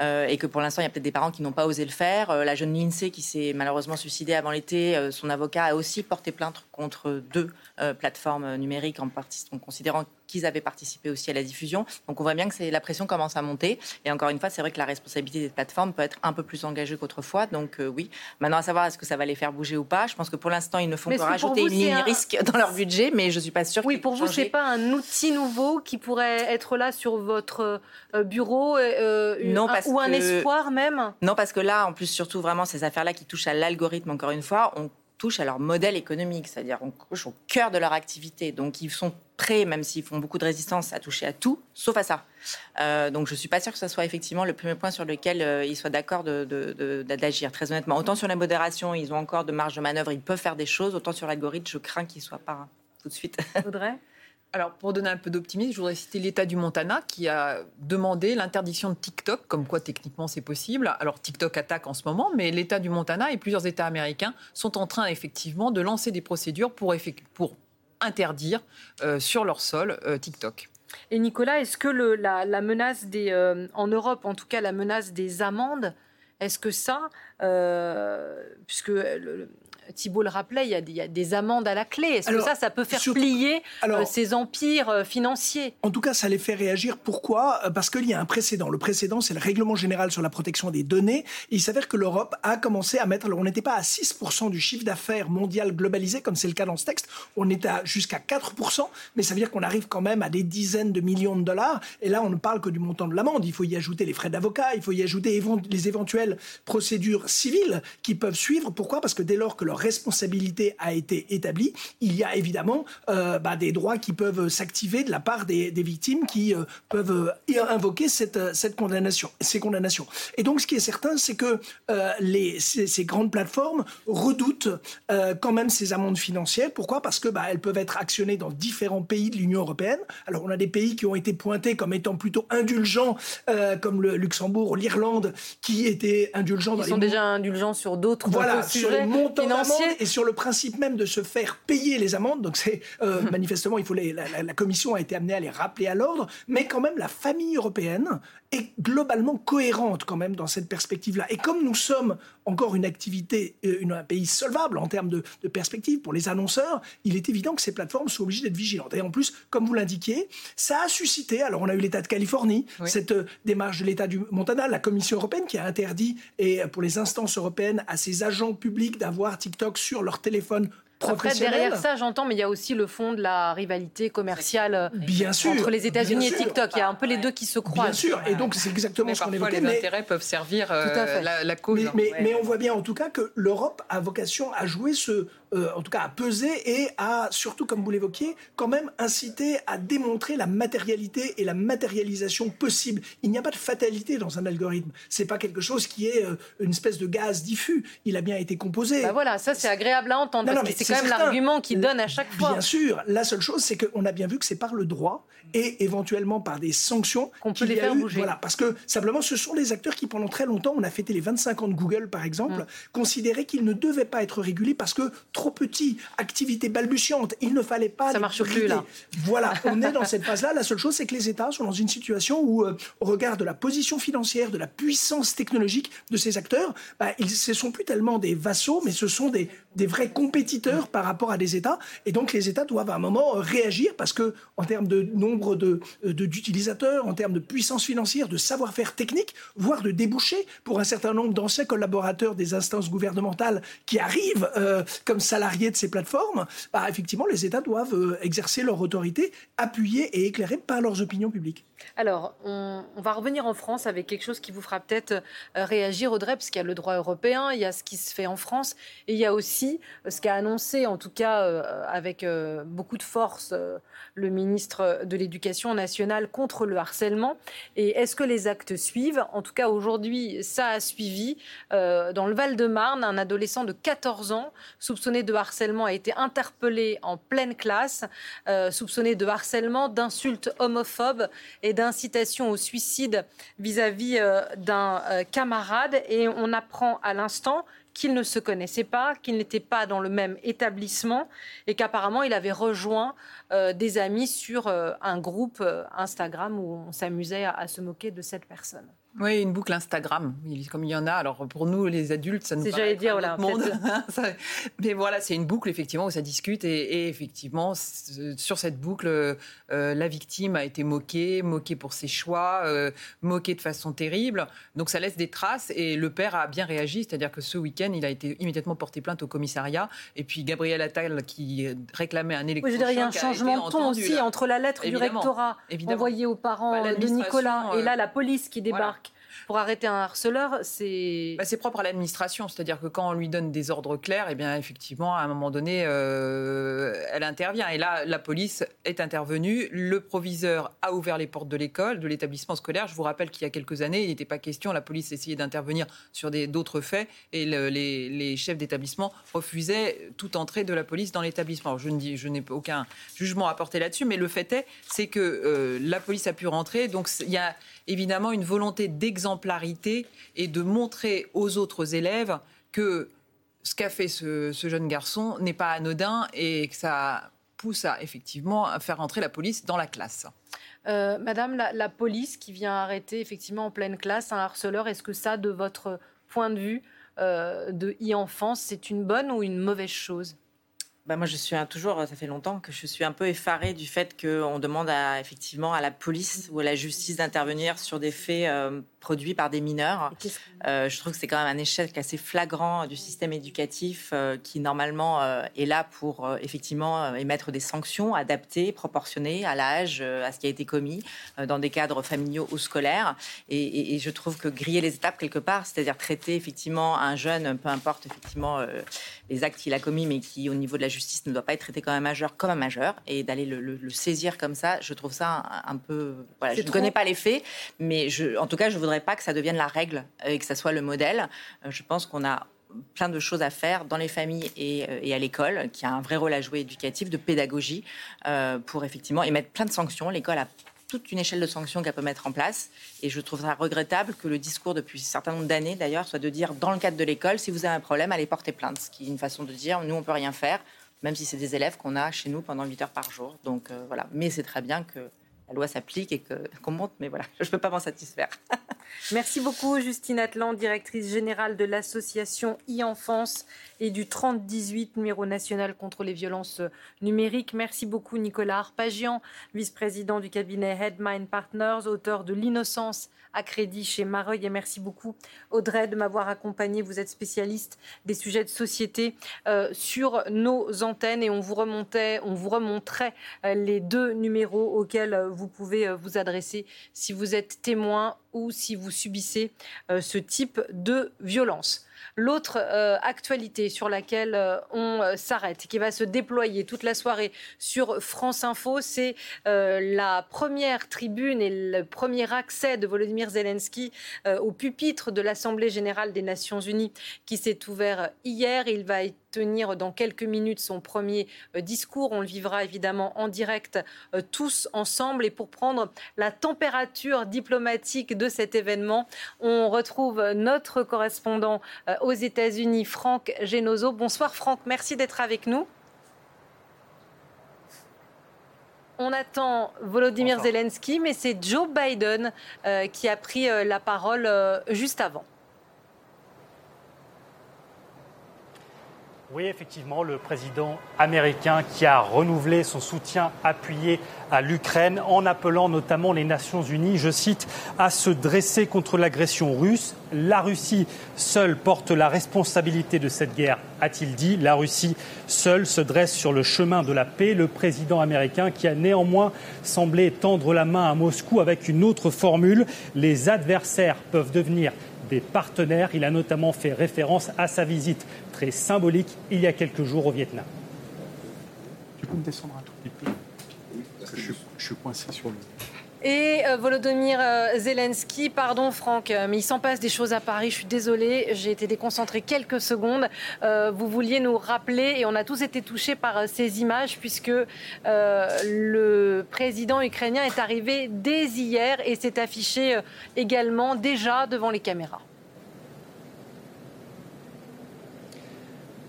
euh, et que pour l'instant il y a peut-être des parents qui n'ont pas osé le faire. Euh, la jeune Lindsay qui s'est malheureusement suicidée avant l'été, euh, son avocat a aussi porté plainte contre deux plateformes numériques en, en considérant qu'ils avaient participé aussi à la diffusion. Donc on voit bien que la pression commence à monter. Et encore une fois, c'est vrai que la responsabilité des plateformes peut être un peu plus engagée qu'autrefois. Donc euh, oui, maintenant à savoir est-ce que ça va les faire bouger ou pas? Je pense que pour l'instant, ils ne font que rajouter une ligne risque dans leur budget, mais je suis pas sûre. Oui, pour vous, c'est pas un outil nouveau qui pourrait être là sur votre euh, bureau euh, non, ou un espoir même? Non, parce que là, en plus, surtout vraiment ces affaires-là qui touchent à l'algorithme, encore une fois, on touche à leur modèle économique, c'est-à-dire on touche au cœur de leur activité. Donc ils sont prêts, même s'ils font beaucoup de résistance, à toucher à tout, sauf à ça. Euh, donc je ne suis pas sûre que ce soit effectivement le premier point sur lequel euh, ils soient d'accord d'agir, très honnêtement. Autant sur la modération, ils ont encore de marge de manœuvre, ils peuvent faire des choses, autant sur l'algorithme, je crains qu'ils ne soient pas tout de suite. Audrey alors, pour donner un peu d'optimisme, je voudrais citer l'État du Montana qui a demandé l'interdiction de TikTok, comme quoi techniquement c'est possible. Alors, TikTok attaque en ce moment, mais l'État du Montana et plusieurs États américains sont en train effectivement de lancer des procédures pour, interdire euh, sur leur sol euh, TikTok. Et Nicolas, est-ce que la, menace des, euh, en Europe, en tout cas la menace des amendes, est-ce que ça, puisque Thibault le rappelait, il y, a des, amendes à la clé. Est-ce que ça, ça peut faire plier euh, ces empires euh, financiers? En tout cas, ça les fait réagir. Pourquoi? Euh, Parce qu'il y a un précédent. Le précédent, c'est le règlement général sur la protection des données. il s'avère que l'Europe a commencé à mettre. Alors, on n'était pas à 6% du chiffre d'affaires mondial globalisé, comme c'est le cas dans ce texte. On est à jusqu'à 4%, mais ça veut dire qu'on arrive quand même à des dizaines de millions de dollars. Et là, on ne parle que du montant de l'amende. Il faut y ajouter les frais d'avocat, il faut y ajouter les éventuelles procédures civiles qui peuvent suivre. Pourquoi? Parce que dès lors que le leur responsabilité a été établie, il y a évidemment bah, des droits qui peuvent s'activer de la part des, victimes qui peuvent invoquer cette, cette condamnation, ces condamnations. Et donc, ce qui est certain, c'est que les, ces, grandes plateformes redoutent quand même ces amendes financières. Pourquoi? Parce que bah, elles peuvent être actionnées dans différents pays de l'Union européenne. Alors, on a des pays qui ont été pointés comme étant plutôt indulgents, comme le Luxembourg, l'Irlande, qui étaient indulgents Ils sont déjà indulgents sur d'autres voilà, sur les montants et sur le principe même de se faire payer les amendes. Donc, c'est euh, manifestement, il faut la, la, Commission a été amenée à les rappeler à l'ordre, mais quand même, la famille européenne est globalement cohérente quand même dans cette perspective-là. Et comme nous sommes encore une activité, euh, une, un pays solvable en termes de, de perspective pour les annonceurs, il est évident que ces plateformes sont obligées d'être vigilantes. Et en plus, comme vous l'indiquiez, ça a suscité, alors on a eu l'État de Californie, cette euh, démarche de l'État du Montana, la Commission européenne qui a interdit, et pour les instances européennes, à ses agents publics d'avoir TikTok sur leur téléphone après, derrière ça, j'entends, mais il y a aussi le fond de la rivalité commerciale euh, bien sûr, entre les États-Unis et TikTok. Il y a un peu les deux qui se croisent. Bien sûr, et donc c'est exactement ce qu'on évoquait. Les intérêts peuvent servir euh, la, cause. Mais, mais, on voit bien en tout cas que l'Europe a vocation à jouer ce, euh, en tout cas à peser et à, surtout comme vous l'évoquiez, quand même inciter à démontrer la matérialité et la matérialisation possible. Il n'y a pas de fatalité dans un algorithme. C'est pas quelque chose qui est euh, une espèce de gaz diffus. Il a bien été composé. Bah voilà, ça c'est agréable à entendre parce que c'est quand même l'argument qui donne à chaque fois. Bien sûr. La seule chose, c'est qu'on a bien vu que c'est par le droit et éventuellement par des sanctions qu'on peut les faire bouger. Voilà, parce que simplement, ce sont les acteurs qui pendant très longtemps, on a fêté les 25 ans de Google par exemple, mmh. considéraient qu'ils ne devaient pas être régulés parce que trop petit, activité balbutiante. Il ne fallait pas. Ça marche plus là. Voilà, on est dans cette phase-là. La seule chose, c'est que les États sont dans une situation où, euh, au regard de la position financière, de la puissance technologique de ces acteurs, bah, ils, ce sont plus tellement des vassaux, mais ce sont des, des vrais compétiteurs par rapport à des États. Et donc, les États doivent à un moment réagir parce que, en termes de nombre de d'utilisateurs, en termes de puissance financière, de savoir-faire technique, voire de débouchés pour un certain nombre d'anciens collaborateurs des instances gouvernementales qui arrivent euh, comme salariés de ces plateformes, bah, effectivement, les États doivent euh, exercer leur autorité appuyée et éclairée par leurs opinions publiques. Alors, on, va revenir en France avec quelque chose qui vous fera peut-être euh, réagir, Audrey, parce qu'il y a le droit européen, il y a ce qui se fait en France, et il y a aussi euh, ce qu'a annoncé, en tout cas avec beaucoup de force, le ministre de l'Éducation nationale contre le harcèlement. Et est-ce que les actes suivent? En tout cas, aujourd'hui, ça a suivi. dans le Val-de-Marne, un adolescent de 14 ans soupçonné de harcèlement a été interpellé en pleine classe, euh, soupçonné de harcèlement, d'insultes homophobes et d'incitation au suicide vis-à-vis euh, d'un euh, camarade. Et on apprend à l'instant qu'il ne se connaissait pas, qu'il n'était pas dans le même établissement et qu'apparemment il avait rejoint des amis sur un groupe Instagram où on s'amusait à se moquer de cette personne. Oui, une boucle Instagram, comme il y en a. Alors pour nous, les adultes, ça nous paraît dire, voilà, monde. Mais voilà, c'est une boucle effectivement où ça discute. Et, effectivement sur cette boucle, euh, la victime a été moquée, moquée pour ses choix, euh, moquée de façon terrible. Donc ça laisse des traces et le père a bien réagi, c'est-à-dire que ce week-end, il a été immédiatement porté plainte au commissariat. Et puis Gabriel Attal qui réclamait un électrochoc. Oui, je il y a un changement de ton aussi entre la lettre du rectorat envoyée aux parents bah, de Nicolas et là la police qui débarque pour arrêter un harceleur, c'est... Bah, c'est propre à l'administration, c'est-à-dire que quand on lui donne des ordres clairs, eh bien effectivement, à un moment donné, euh, elle intervient. Et là, la police est intervenue, le proviseur a ouvert les portes de l'école, de l'établissement scolaire. Je vous rappelle qu'il y a quelques années, il n'était pas question, la police essayait d'intervenir sur d'autres faits, et les, chefs d'établissement refusaient toute entrée de la police dans l'établissement. Je ne dis, je n'ai aucun jugement à porter là-dessus, mais le fait est, c'est que euh, la police a pu rentrer, donc il y a évidemment une volonté d'exemplarité et de montrer aux autres élèves que ce qu'a fait ce, jeune garçon n'est pas anodin et que ça pousse à effectivement à faire entrer la police dans la classe. Euh, Madame, la, police qui vient arrêter effectivement en pleine classe un harceleur, est-ce que ça, de votre point de vue euh, de e-enfance, c'est une bonne ou une mauvaise chose? Bah moi, je suis toujours, ça fait longtemps que je suis un peu effarée du fait qu'on demande à, effectivement à la police ou à la justice d'intervenir sur des faits euh, produits par des mineurs. Euh, je trouve que c'est quand même un échec assez flagrant du système éducatif euh, qui, normalement, est là pour effectivement émettre des sanctions adaptées, proportionnées à l'âge, à ce qui a été commis dans des cadres familiaux ou scolaires. Et, et, je trouve que griller les étapes quelque part, c'est-à-dire traiter effectivement un jeune, peu importe effectivement les actes qu'il a commis, mais qui, au niveau de la justice, ne doit pas être traité comme un majeur, comme un majeur, et d'aller le, saisir comme ça, je trouve ça un, peu. Voilà, je ne connais pas les faits, mais je, en tout cas, je voudrais pas que ça devienne la règle et que ça soit le modèle. Euh, je pense qu'on a plein de choses à faire dans les familles et, euh, à l'école, qui a un vrai rôle à jouer éducatif, de pédagogie, euh, pour effectivement émettre plein de sanctions. L'école a toute une échelle de sanctions qu'elle peut mettre en place. Et je trouve ça regrettable que le discours depuis un certain nombre d'années, d'ailleurs, soit de dire, dans le cadre de l'école, si vous avez un problème, allez porter plainte. Ce qui est une façon de dire, nous, on peut rien faire, même si c'est des élèves qu'on a chez nous pendant 8 heures par jour. Donc euh, voilà. Mais c'est très bien que la loi s'applique et qu'on monte, mais voilà, je ne peux pas m'en satisfaire. Merci beaucoup, Justine Atlan, directrice générale de l'association e-enfance et du 3018, numéro national contre les violences numériques. Merci beaucoup, Nicolas Arpagian, vice-président du cabinet Headmind Partners, auteur de L'innocence à crédit chez Mareuil. Et merci beaucoup, Audrey, de m'avoir accompagné. Vous êtes spécialiste des sujets de société euh, sur nos antennes et on vous remontait, on vous remonterait euh, les deux numéros auxquels vous pouvez vous adresser si vous êtes témoin ou si vous subissez ce type de violence. L'autre euh, actualité sur laquelle euh, on euh, s'arrête, qui va se déployer toute la soirée sur France Info, c'est la première tribune et le premier accès de Volodymyr Zelensky au pupitre de l'Assemblée générale des Nations unies qui s'est ouvert hier. Il va tenir dans quelques minutes son premier discours. On le vivra évidemment en direct tous ensemble. Et pour prendre la température diplomatique de cet événement, on retrouve notre correspondant aux États-Unis, Franck Genozo. Bonsoir Franck, merci d'être avec nous. On attend Volodymyr Zelensky, mais c'est Joe Biden qui a pris la parole juste avant. Oui, effectivement, le président américain qui a renouvelé son soutien appuyé à l'Ukraine en appelant notamment les Nations Unies, je cite, à se dresser contre l'agression russe. La Russie seule porte la responsabilité de cette guerre, a-t-il dit. La Russie seule se dresse sur le chemin de la paix. Le président américain qui a néanmoins semblé tendre la main à Moscou avec une autre formule. Les adversaires peuvent devenir des partenaires. Il a notamment fait référence à sa visite très symbolique il y a quelques jours au Vietnam. Tu peux me descendre un tout petit peu? Que je, suis coincé sur le. Et euh, Volodymyr euh, Zelensky, pardon Franck, euh, mais il s'en passe des choses à Paris, je suis désolée, j'ai été déconcentrée quelques secondes. vous vouliez nous rappeler, et on a tous été touchés par ces images, puisque le président ukrainien est arrivé dès hier et s'est affiché également déjà devant les caméras.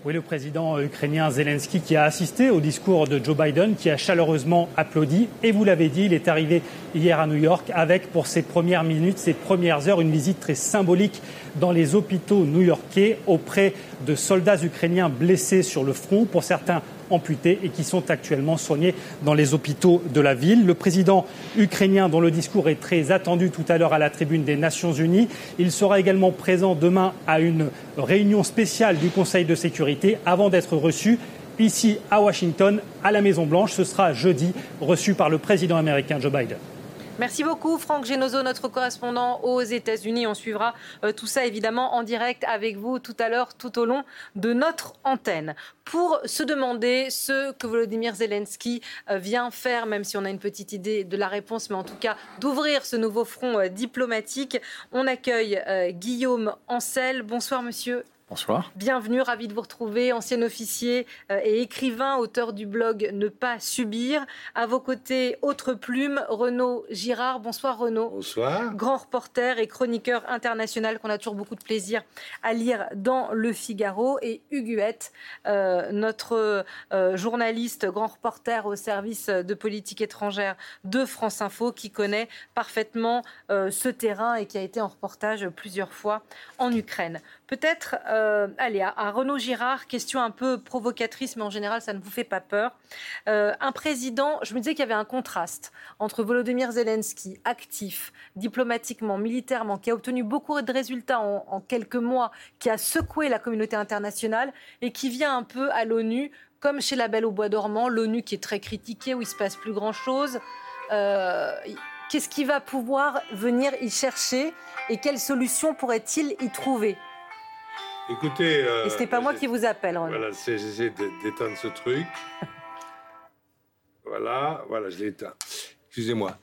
Oui, le président ukrainien Zelensky qui a assisté au discours de Joe Biden, qui a chaleureusement applaudi. Et vous l'avez dit, il est arrivé hier à New York avec, pour ses premières minutes, ses premières heures, une visite très symbolique dans les hôpitaux new-yorkais auprès de soldats ukrainiens blessés sur le front. Pour certains, amputés et qui sont actuellement soignés dans les hôpitaux de la ville. Le président ukrainien, dont le discours est très attendu tout à l'heure à la tribune des Nations Unies, il sera également présent demain à une réunion spéciale du Conseil de sécurité avant d'être reçu ici à Washington, à la Maison-Blanche. Ce sera jeudi, reçu par le président américain Joe Biden. Merci beaucoup, Franck Genozo, notre correspondant aux États-Unis. On suivra euh, tout ça évidemment en direct avec vous tout à l'heure, tout au long de notre antenne. Pour se demander ce que Volodymyr Zelensky euh, vient faire, même si on a une petite idée de la réponse, mais en tout cas d'ouvrir ce nouveau front euh, diplomatique, on accueille Guillaume Ancel. Bonsoir, monsieur. Bonsoir. Bienvenue, ravi de vous retrouver, ancien officier euh, et écrivain, auteur du blog Ne pas subir. À vos côtés, autre plume, Renaud Girard. Bonsoir Renaud. Bonsoir. Grand reporter et chroniqueur international qu'on a toujours beaucoup de plaisir à lire dans Le Figaro. Et Huguette, euh, notre euh, journaliste, grand reporter au service de politique étrangère de France Info, qui connaît parfaitement ce terrain et qui a été en reportage plusieurs fois en Ukraine. Peut-être euh, allez, à, Renaud Girard, question un peu provocatrice, mais en général, ça ne vous fait pas peur. Euh, un président, je me disais qu'il y avait un contraste entre Volodymyr Zelensky, actif, diplomatiquement, militairement, qui a obtenu beaucoup de résultats en, quelques mois, qui a secoué la communauté internationale et qui vient un peu à l'ONU, comme chez la Belle au Bois dormant, l'ONU qui est très critiquée, où il se passe plus grand-chose. Euh, qu'est-ce qu'il va pouvoir venir y chercher et quelles solutions pourrait-il y trouver? Écoutez. Euh, et n'est pas moi qui vous appelle. Voilà, j'essaie d'éteindre ce truc. voilà, voilà, je l'ai éteint. Excusez-moi.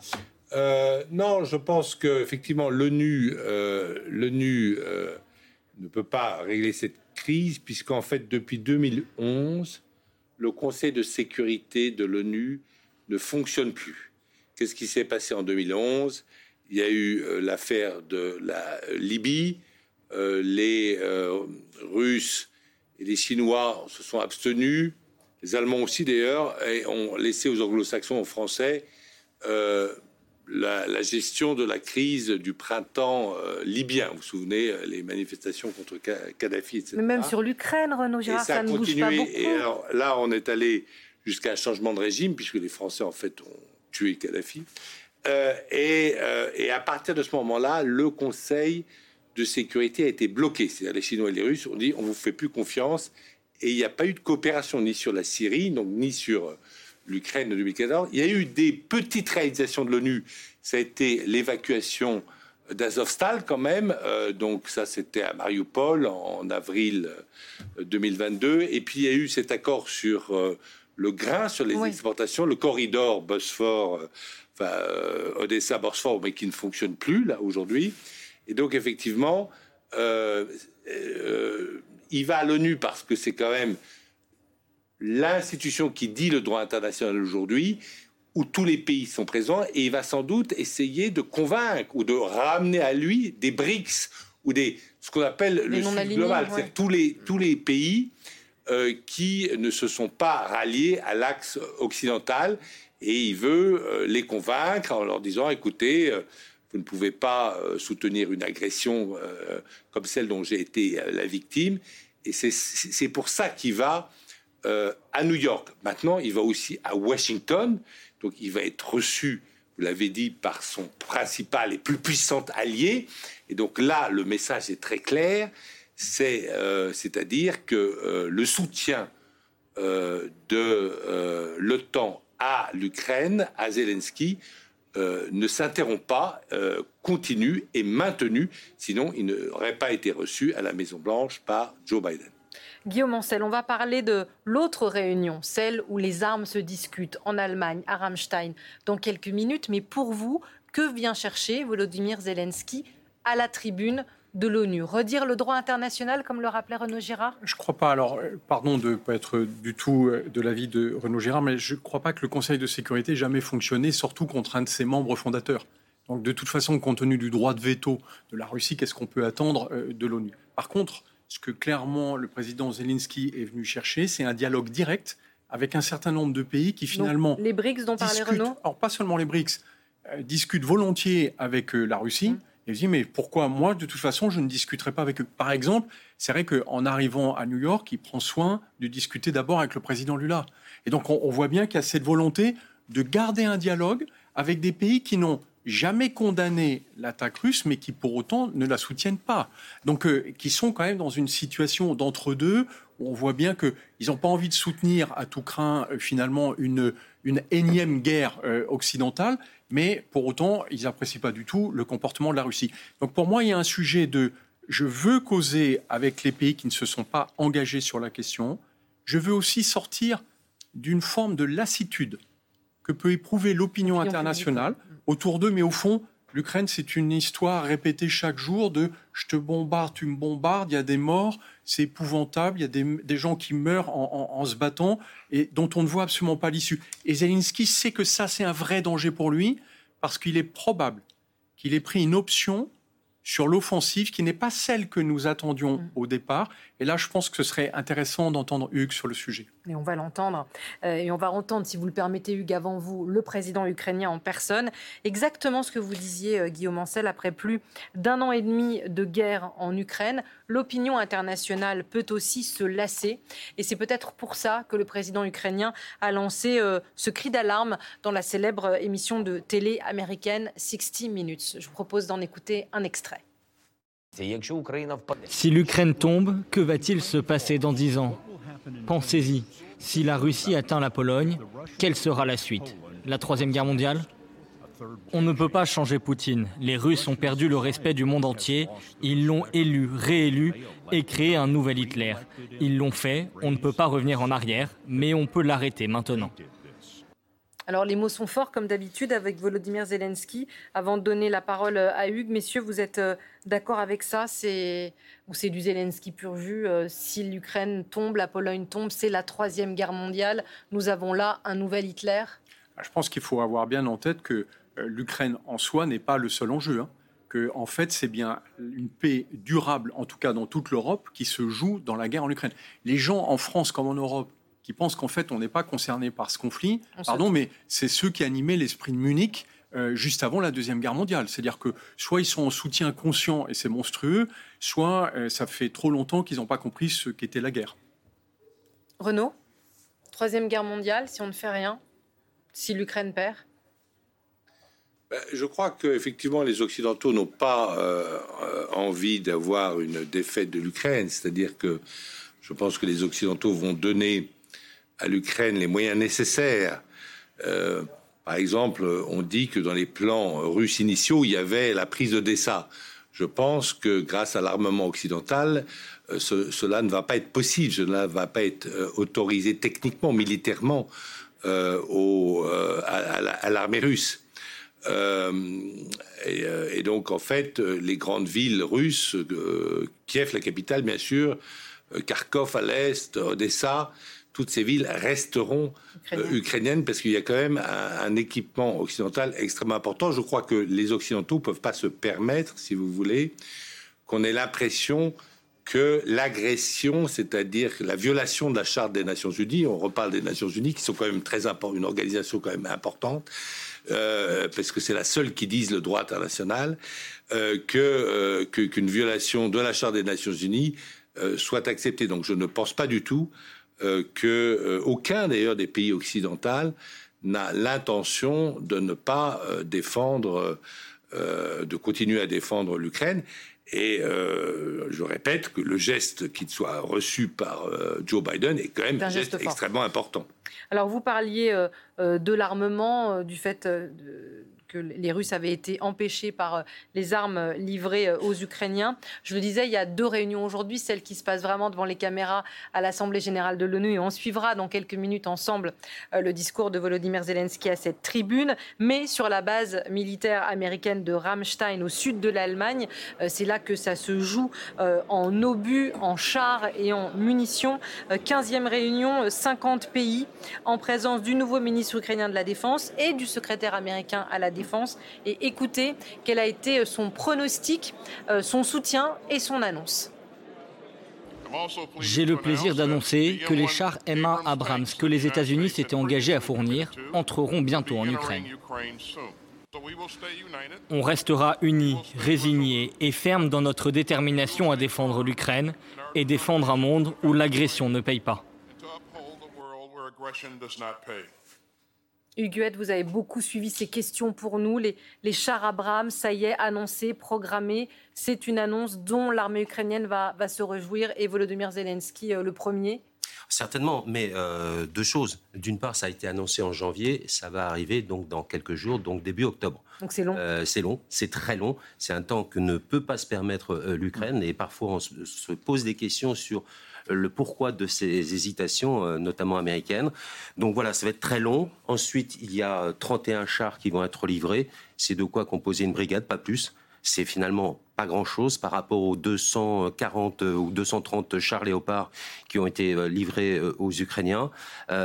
Euh, non, je pense qu'effectivement, l'ONU euh, euh, ne peut pas régler cette crise, puisqu'en fait, depuis 2011, le Conseil de sécurité de l'ONU ne fonctionne plus. Qu'est-ce qui s'est passé en 2011 Il y a eu l'affaire de la Libye. Euh, les euh, Russes et les Chinois se sont abstenus. Les Allemands aussi, d'ailleurs, et ont laissé aux anglo-saxons, aux Français, la, gestion de la crise du printemps libyen. Vous vous souvenez, les manifestations contre Kadhafi, etc. Mais même sur l'Ukraine, Renaud Girard, ça, ne bouge pas beaucoup. Et alors, là, on est allé jusqu'à un changement de régime, puisque les Français, en fait, ont tuer Kadhafi. Euh, euh, et, à partir de ce moment-là, le Conseil de sécurité a été bloqué. C'est-à-dire les Chinois et les Russes ont dit on vous fait plus confiance. Et il n'y a pas eu de coopération ni sur la Syrie, donc ni sur euh, l'Ukraine de 2014. Il y a eu des petites réalisations de l'ONU. Ça a été l'évacuation d'Azovstal quand même. donc ça, c'était à Mariupol en, avril 2022. Et puis il y a eu cet accord sur le grain sur les exportations, le corridor Bosphore, euh, enfin, euh, Odessa-Bosphore, mais qui ne fonctionne plus là aujourd'hui. Et donc effectivement, euh, il va à l'ONU parce que c'est quand même l'institution qui dit le droit international aujourd'hui, où tous les pays sont présents, et il va sans doute essayer de convaincre ou de ramener à lui des BRICS ou des ce qu'on appelle le Sud global, c'est tous les tous les pays euh, qui ne se sont pas ralliés à l'axe occidental et il veut euh, les convaincre en leur disant écoutez, euh, vous ne pouvez pas soutenir une agression comme celle dont j'ai été la victime. Et c'est pour ça qu'il va à New York. Maintenant, il va aussi à Washington. Donc, il va être reçu, vous l'avez dit, par son principal et plus puissant allié. Et donc là, le message est très clair c'est euh, à dire que euh, le soutien euh, de l'OTAN à l'Ukraine, à Zelensky, ne s'interrompt pas, continue et maintenu, sinon il n'aurait pas été reçu à la Maison Blanche par Joe Biden. Guillaume Ancel, on va parler de l'autre réunion, celle où les armes se discutent en Allemagne, à Ramstein, dans quelques minutes. Mais pour vous, que vient chercher Volodymyr Zelensky à la tribune de l'ONU Redire le droit international, comme le rappelait Renaud Girard? Je ne crois pas. Alors, euh, pardon de ne pas être du tout euh, de l'avis de Renaud Girard, mais je ne crois pas que le Conseil de sécurité ait jamais fonctionné, surtout contre un de ses membres fondateurs. Donc, de toute façon, compte tenu du droit de veto de la Russie, qu'est-ce qu'on peut attendre euh, de l'ONU? Par contre, ce que clairement le président Zelensky est venu chercher, c'est un dialogue direct avec un certain nombre de pays qui finalement. les BRICS dont parlait Renaud? Alors, pas seulement les BRICS, discutent volontiers avec la Russie. Mmh. Et je dis, mais pourquoi moi, de toute façon, je ne discuterai pas avec eux? Par exemple, c'est vrai qu'en arrivant à New York, il prend soin de discuter d'abord avec le président Lula. Et donc, on, voit bien qu'il y a cette volonté de garder un dialogue avec des pays qui n'ont jamais condamné l'attaque russe, mais qui pour autant ne la soutiennent pas. Donc, euh, qui sont quand même dans une situation d'entre-deux, où on voit bien qu'ils n'ont pas envie de soutenir à tout craint, euh, finalement, une, une énième guerre euh, occidentale, mais pour autant, ils n'apprécient pas du tout le comportement de la Russie. Donc pour moi, il y a un sujet de je veux causer avec les pays qui ne se sont pas engagés sur la question. Je veux aussi sortir d'une forme de lassitude que peut éprouver l'opinion internationale autour d'eux, mais au fond, L'Ukraine, c'est une histoire répétée chaque jour de je te bombarde, tu me bombardes, il y a des morts, c'est épouvantable, il y a des, gens qui meurent en, se battant et dont on ne voit absolument pas l'issue. Et Zelensky sait que ça, c'est un vrai danger pour lui parce qu'il est probable qu'il ait pris une option sur l'offensive qui n'est pas celle que nous attendions mm. au départ. Et là, je pense que ce serait intéressant d'entendre Hugues sur le sujet. Et on va l'entendre. Euh, et on va entendre, si vous le permettez, Hugues, avant vous, le président ukrainien en personne. Exactement ce que vous disiez, euh, Guillaume Ancel, après plus d'un an et demi de guerre en Ukraine, l'opinion internationale peut aussi se lasser. Et c'est peut-être pour ça que le président ukrainien a lancé euh, ce cri d'alarme dans la célèbre émission de télé américaine 60 Minutes. Je vous propose d'en écouter un extrait. Si l'Ukraine tombe, que va-t-il se passer dans dix ans? Pensez-y, si la Russie atteint la Pologne, quelle sera la suite? La Troisième Guerre mondiale? On ne peut pas changer Poutine. Les Russes ont perdu le respect du monde entier. Ils l'ont élu, réélu et créé un nouvel Hitler. Ils l'ont fait, on ne peut pas revenir en arrière, mais on peut l'arrêter maintenant. Alors les mots sont forts comme d'habitude avec Volodymyr Zelensky. Avant de donner la parole euh, à Hugues, messieurs, vous êtes euh, d'accord avec ça? C'est ou c'est du Zelensky pur jus euh, Si l'Ukraine tombe, la Pologne tombe, c'est la troisième guerre mondiale. Nous avons là un nouvel Hitler. Ah, je pense qu'il faut avoir bien en tête que l'Ukraine en soi n'est pas le seul enjeu. Hein. Que en fait c'est bien une paix durable, en tout cas dans toute l'Europe, qui se joue dans la guerre en Ukraine. Les gens en France comme en Europe qui pensent qu'en fait on n'est pas concerné par ce conflit. Pardon, mais c'est ceux qui animaient l'esprit de Munich euh, juste avant la Deuxième Guerre mondiale. C'est-à-dire que soit ils sont en soutien conscient et c'est monstrueux, soit euh, ça fait trop longtemps qu'ils n'ont pas compris ce qu'était la guerre. Renaud, Troisième Guerre mondiale, si on ne fait rien, si l'Ukraine perd? Ben, je crois qu'effectivement, les Occidentaux n'ont pas euh, envie d'avoir une défaite de l'Ukraine. C'est-à-dire que je pense que les Occidentaux vont donner à l'Ukraine les moyens nécessaires. Euh, par exemple, on dit que dans les plans russes initiaux, il y avait la prise d'Odessa. Je pense que grâce à l'armement occidental, euh, cela ne va pas être possible, cela ne va pas être euh, autorisé techniquement, militairement à, l'armée russe. Et, donc, en fait, les grandes villes russes, Kiev, la capitale, bien sûr, Kharkov à l'est, Odessa, toutes ces villes resteront euh, ukrainiennes parce qu'il y a quand même un, équipement occidental extrêmement important. Je crois que les Occidentaux ne peuvent pas se permettre, si vous voulez, qu'on ait l'impression que l'agression, c'est-à-dire la violation de la charte des Nations Unies, on reparle des Nations Unies qui sont quand même très importantes, une organisation quand même importante, euh, parce que c'est la seule qui dise le droit international, euh, que qu'une violation de la charte des Nations Unies soit acceptée. Donc je ne pense pas du tout euh, que euh, aucun d'ailleurs des pays occidentaux n'a l'intention de ne pas euh, défendre, de continuer à défendre l'Ukraine. Et je répète que le geste qui soit reçu par Joe Biden est quand même un geste, extrêmement important. Alors vous parliez de l'armement, du fait les Russes avaient été empêchés par euh, les armes euh, livrées euh, aux Ukrainiens. Je le disais, il y a deux réunions aujourd'hui, celle qui se passe vraiment devant les caméras à l'Assemblée générale de l'ONU, et on suivra dans quelques minutes ensemble le discours de Volodymyr Zelensky à cette tribune, mais sur la base militaire américaine de Ramstein au sud de l'Allemagne. C'est là que ça se joue en obus, en chars et en munitions. 15e réunion, 50 pays en présence du nouveau ministre ukrainien de la Défense et du secrétaire américain à la Défense et écouter quel a été son pronostic, euh, son soutien et son annonce. J'ai le plaisir d'annoncer que les chars M1 Abrams que les États-Unis s'étaient engagés à fournir entreront bientôt en Ukraine. On restera unis, résignés et fermes dans notre détermination à défendre l'Ukraine et défendre un monde où l'agression ne paye pas. Huguette, vous avez beaucoup suivi ces questions pour nous. Les, chars Abraham, ça y est, annoncé, programmé. C'est une annonce dont l'armée ukrainienne va, se réjouir et Volodymyr Zelensky euh, le premier. Certainement, mais euh, deux choses. D'une part, ça a été annoncé en janvier, ça va arriver donc dans quelques jours, donc début octobre. Donc c'est long. Euh, c'est long, c'est très long. C'est un temps que ne peut pas se permettre l'Ukraine et parfois on se pose des questions sur le pourquoi de ces hésitations, euh, notamment américaines. Donc voilà, ça va être très long. Ensuite, il y a 31 chars qui vont être livrés. C'est de quoi composer une brigade, pas plus. C'est finalement pas grand-chose par rapport aux 240 ou 230 chars léopards qui ont été livrés aux Ukrainiens.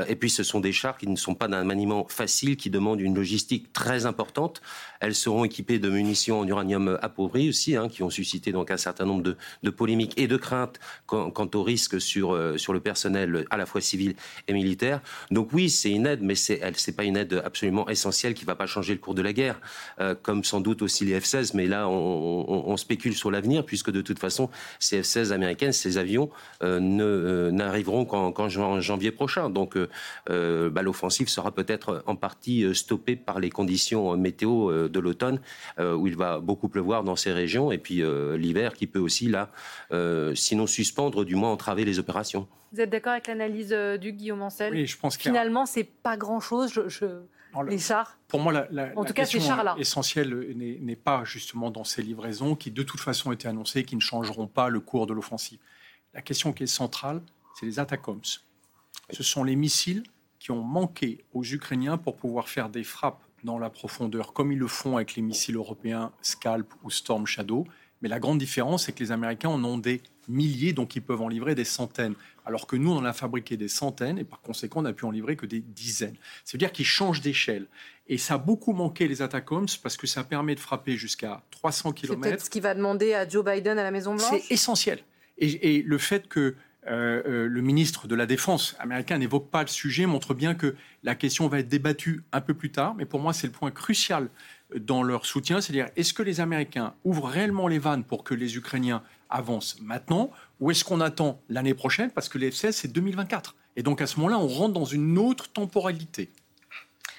et puis ce sont des chars qui ne sont pas d'un maniement facile, qui demandent une logistique très importante. Elles seront équipées de munitions en uranium appauvri aussi, hein, qui ont suscité donc un certain nombre de, de polémiques et de craintes quant, quant au risque sur, sur le personnel à la fois civil et militaire. Donc oui, c'est une aide, mais c'est c'est pas une aide absolument essentielle qui va pas changer le cours de la guerre, euh, comme sans doute aussi les F-16. Mais là, on, on, on spécule sur l'avenir, puisque de toute façon, ces F-16 américaines, ces avions, euh, ne euh, n'arriveront qu'en qu janvier prochain. Donc, euh, bah, l'offensive sera peut-être en partie stoppée par les conditions météo de l'automne, où il va beaucoup pleuvoir dans ces régions, et puis l'hiver qui peut aussi là, sinon suspendre, du moins entraver les opérations. Vous êtes d'accord avec l'analyse du Guillaume Ancel? Oui, je pense que finalement, c'est pas grand-chose. Je, je... les chars. Pour moi, la, la, en tout la cas, question essentielle n'est pas justement dans ces livraisons qui, de toute façon, étaient annoncées, qui ne changeront pas le cours de l'offensive. La question qui est centrale, c'est les ATACOMS. Ce sont les missiles qui ont manqué aux Ukrainiens pour pouvoir faire des frappes dans la profondeur, comme ils le font avec les missiles européens Scalp ou Storm Shadow. Mais la grande différence, c'est que les Américains en ont des milliers, donc ils peuvent en livrer des centaines. Alors que nous, on en a fabriqué des centaines et par conséquent, on n'a pu en livrer que des dizaines. Ça veut dire qu'ils changent d'échelle. Et ça a beaucoup manqué les ATACOMS parce que ça permet de frapper jusqu'à 300 km. C'est peut-être ce qui va demander à Joe Biden à la Maison-Blanche C'est essentiel. Et, et, le fait que euh, euh, le ministre de la Défense américain n'évoque pas le sujet montre bien que la question va être débattue un peu plus tard. Mais pour moi, c'est le point crucial dans leur soutien, c'est-à-dire est-ce que les Américains ouvrent réellement les vannes pour que les Ukrainiens avancent maintenant, ou est-ce qu'on attend l'année prochaine parce que les F-16 c'est 2024 et donc à ce moment-là, on rentre dans une autre temporalité.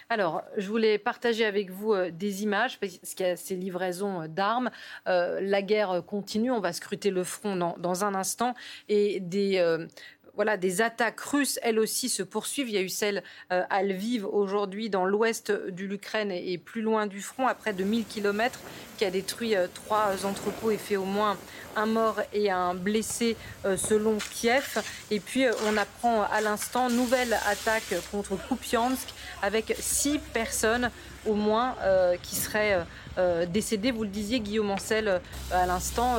Alors, je voulais partager avec vous euh, des images, parce qu'il y a ces livraisons euh, d'armes. Euh, la guerre continue, on va scruter le front dans, un instant, et des, voilà, des attaques russes, elles aussi, se poursuivent. Il y a eu celle euh, à Lviv aujourd'hui, dans l'ouest de l'Ukraine et, plus loin du front, à près de 1000 km, qui a détruit euh, trois entrepôts et fait au moins un mort et un blessé euh, selon Kiev. Et puis, on apprend à l'instant nouvelle attaque contre Kupiansk avec six personnes au moins qui seraient décédées. Vous le disiez, Guillaume Ancel, à l'instant.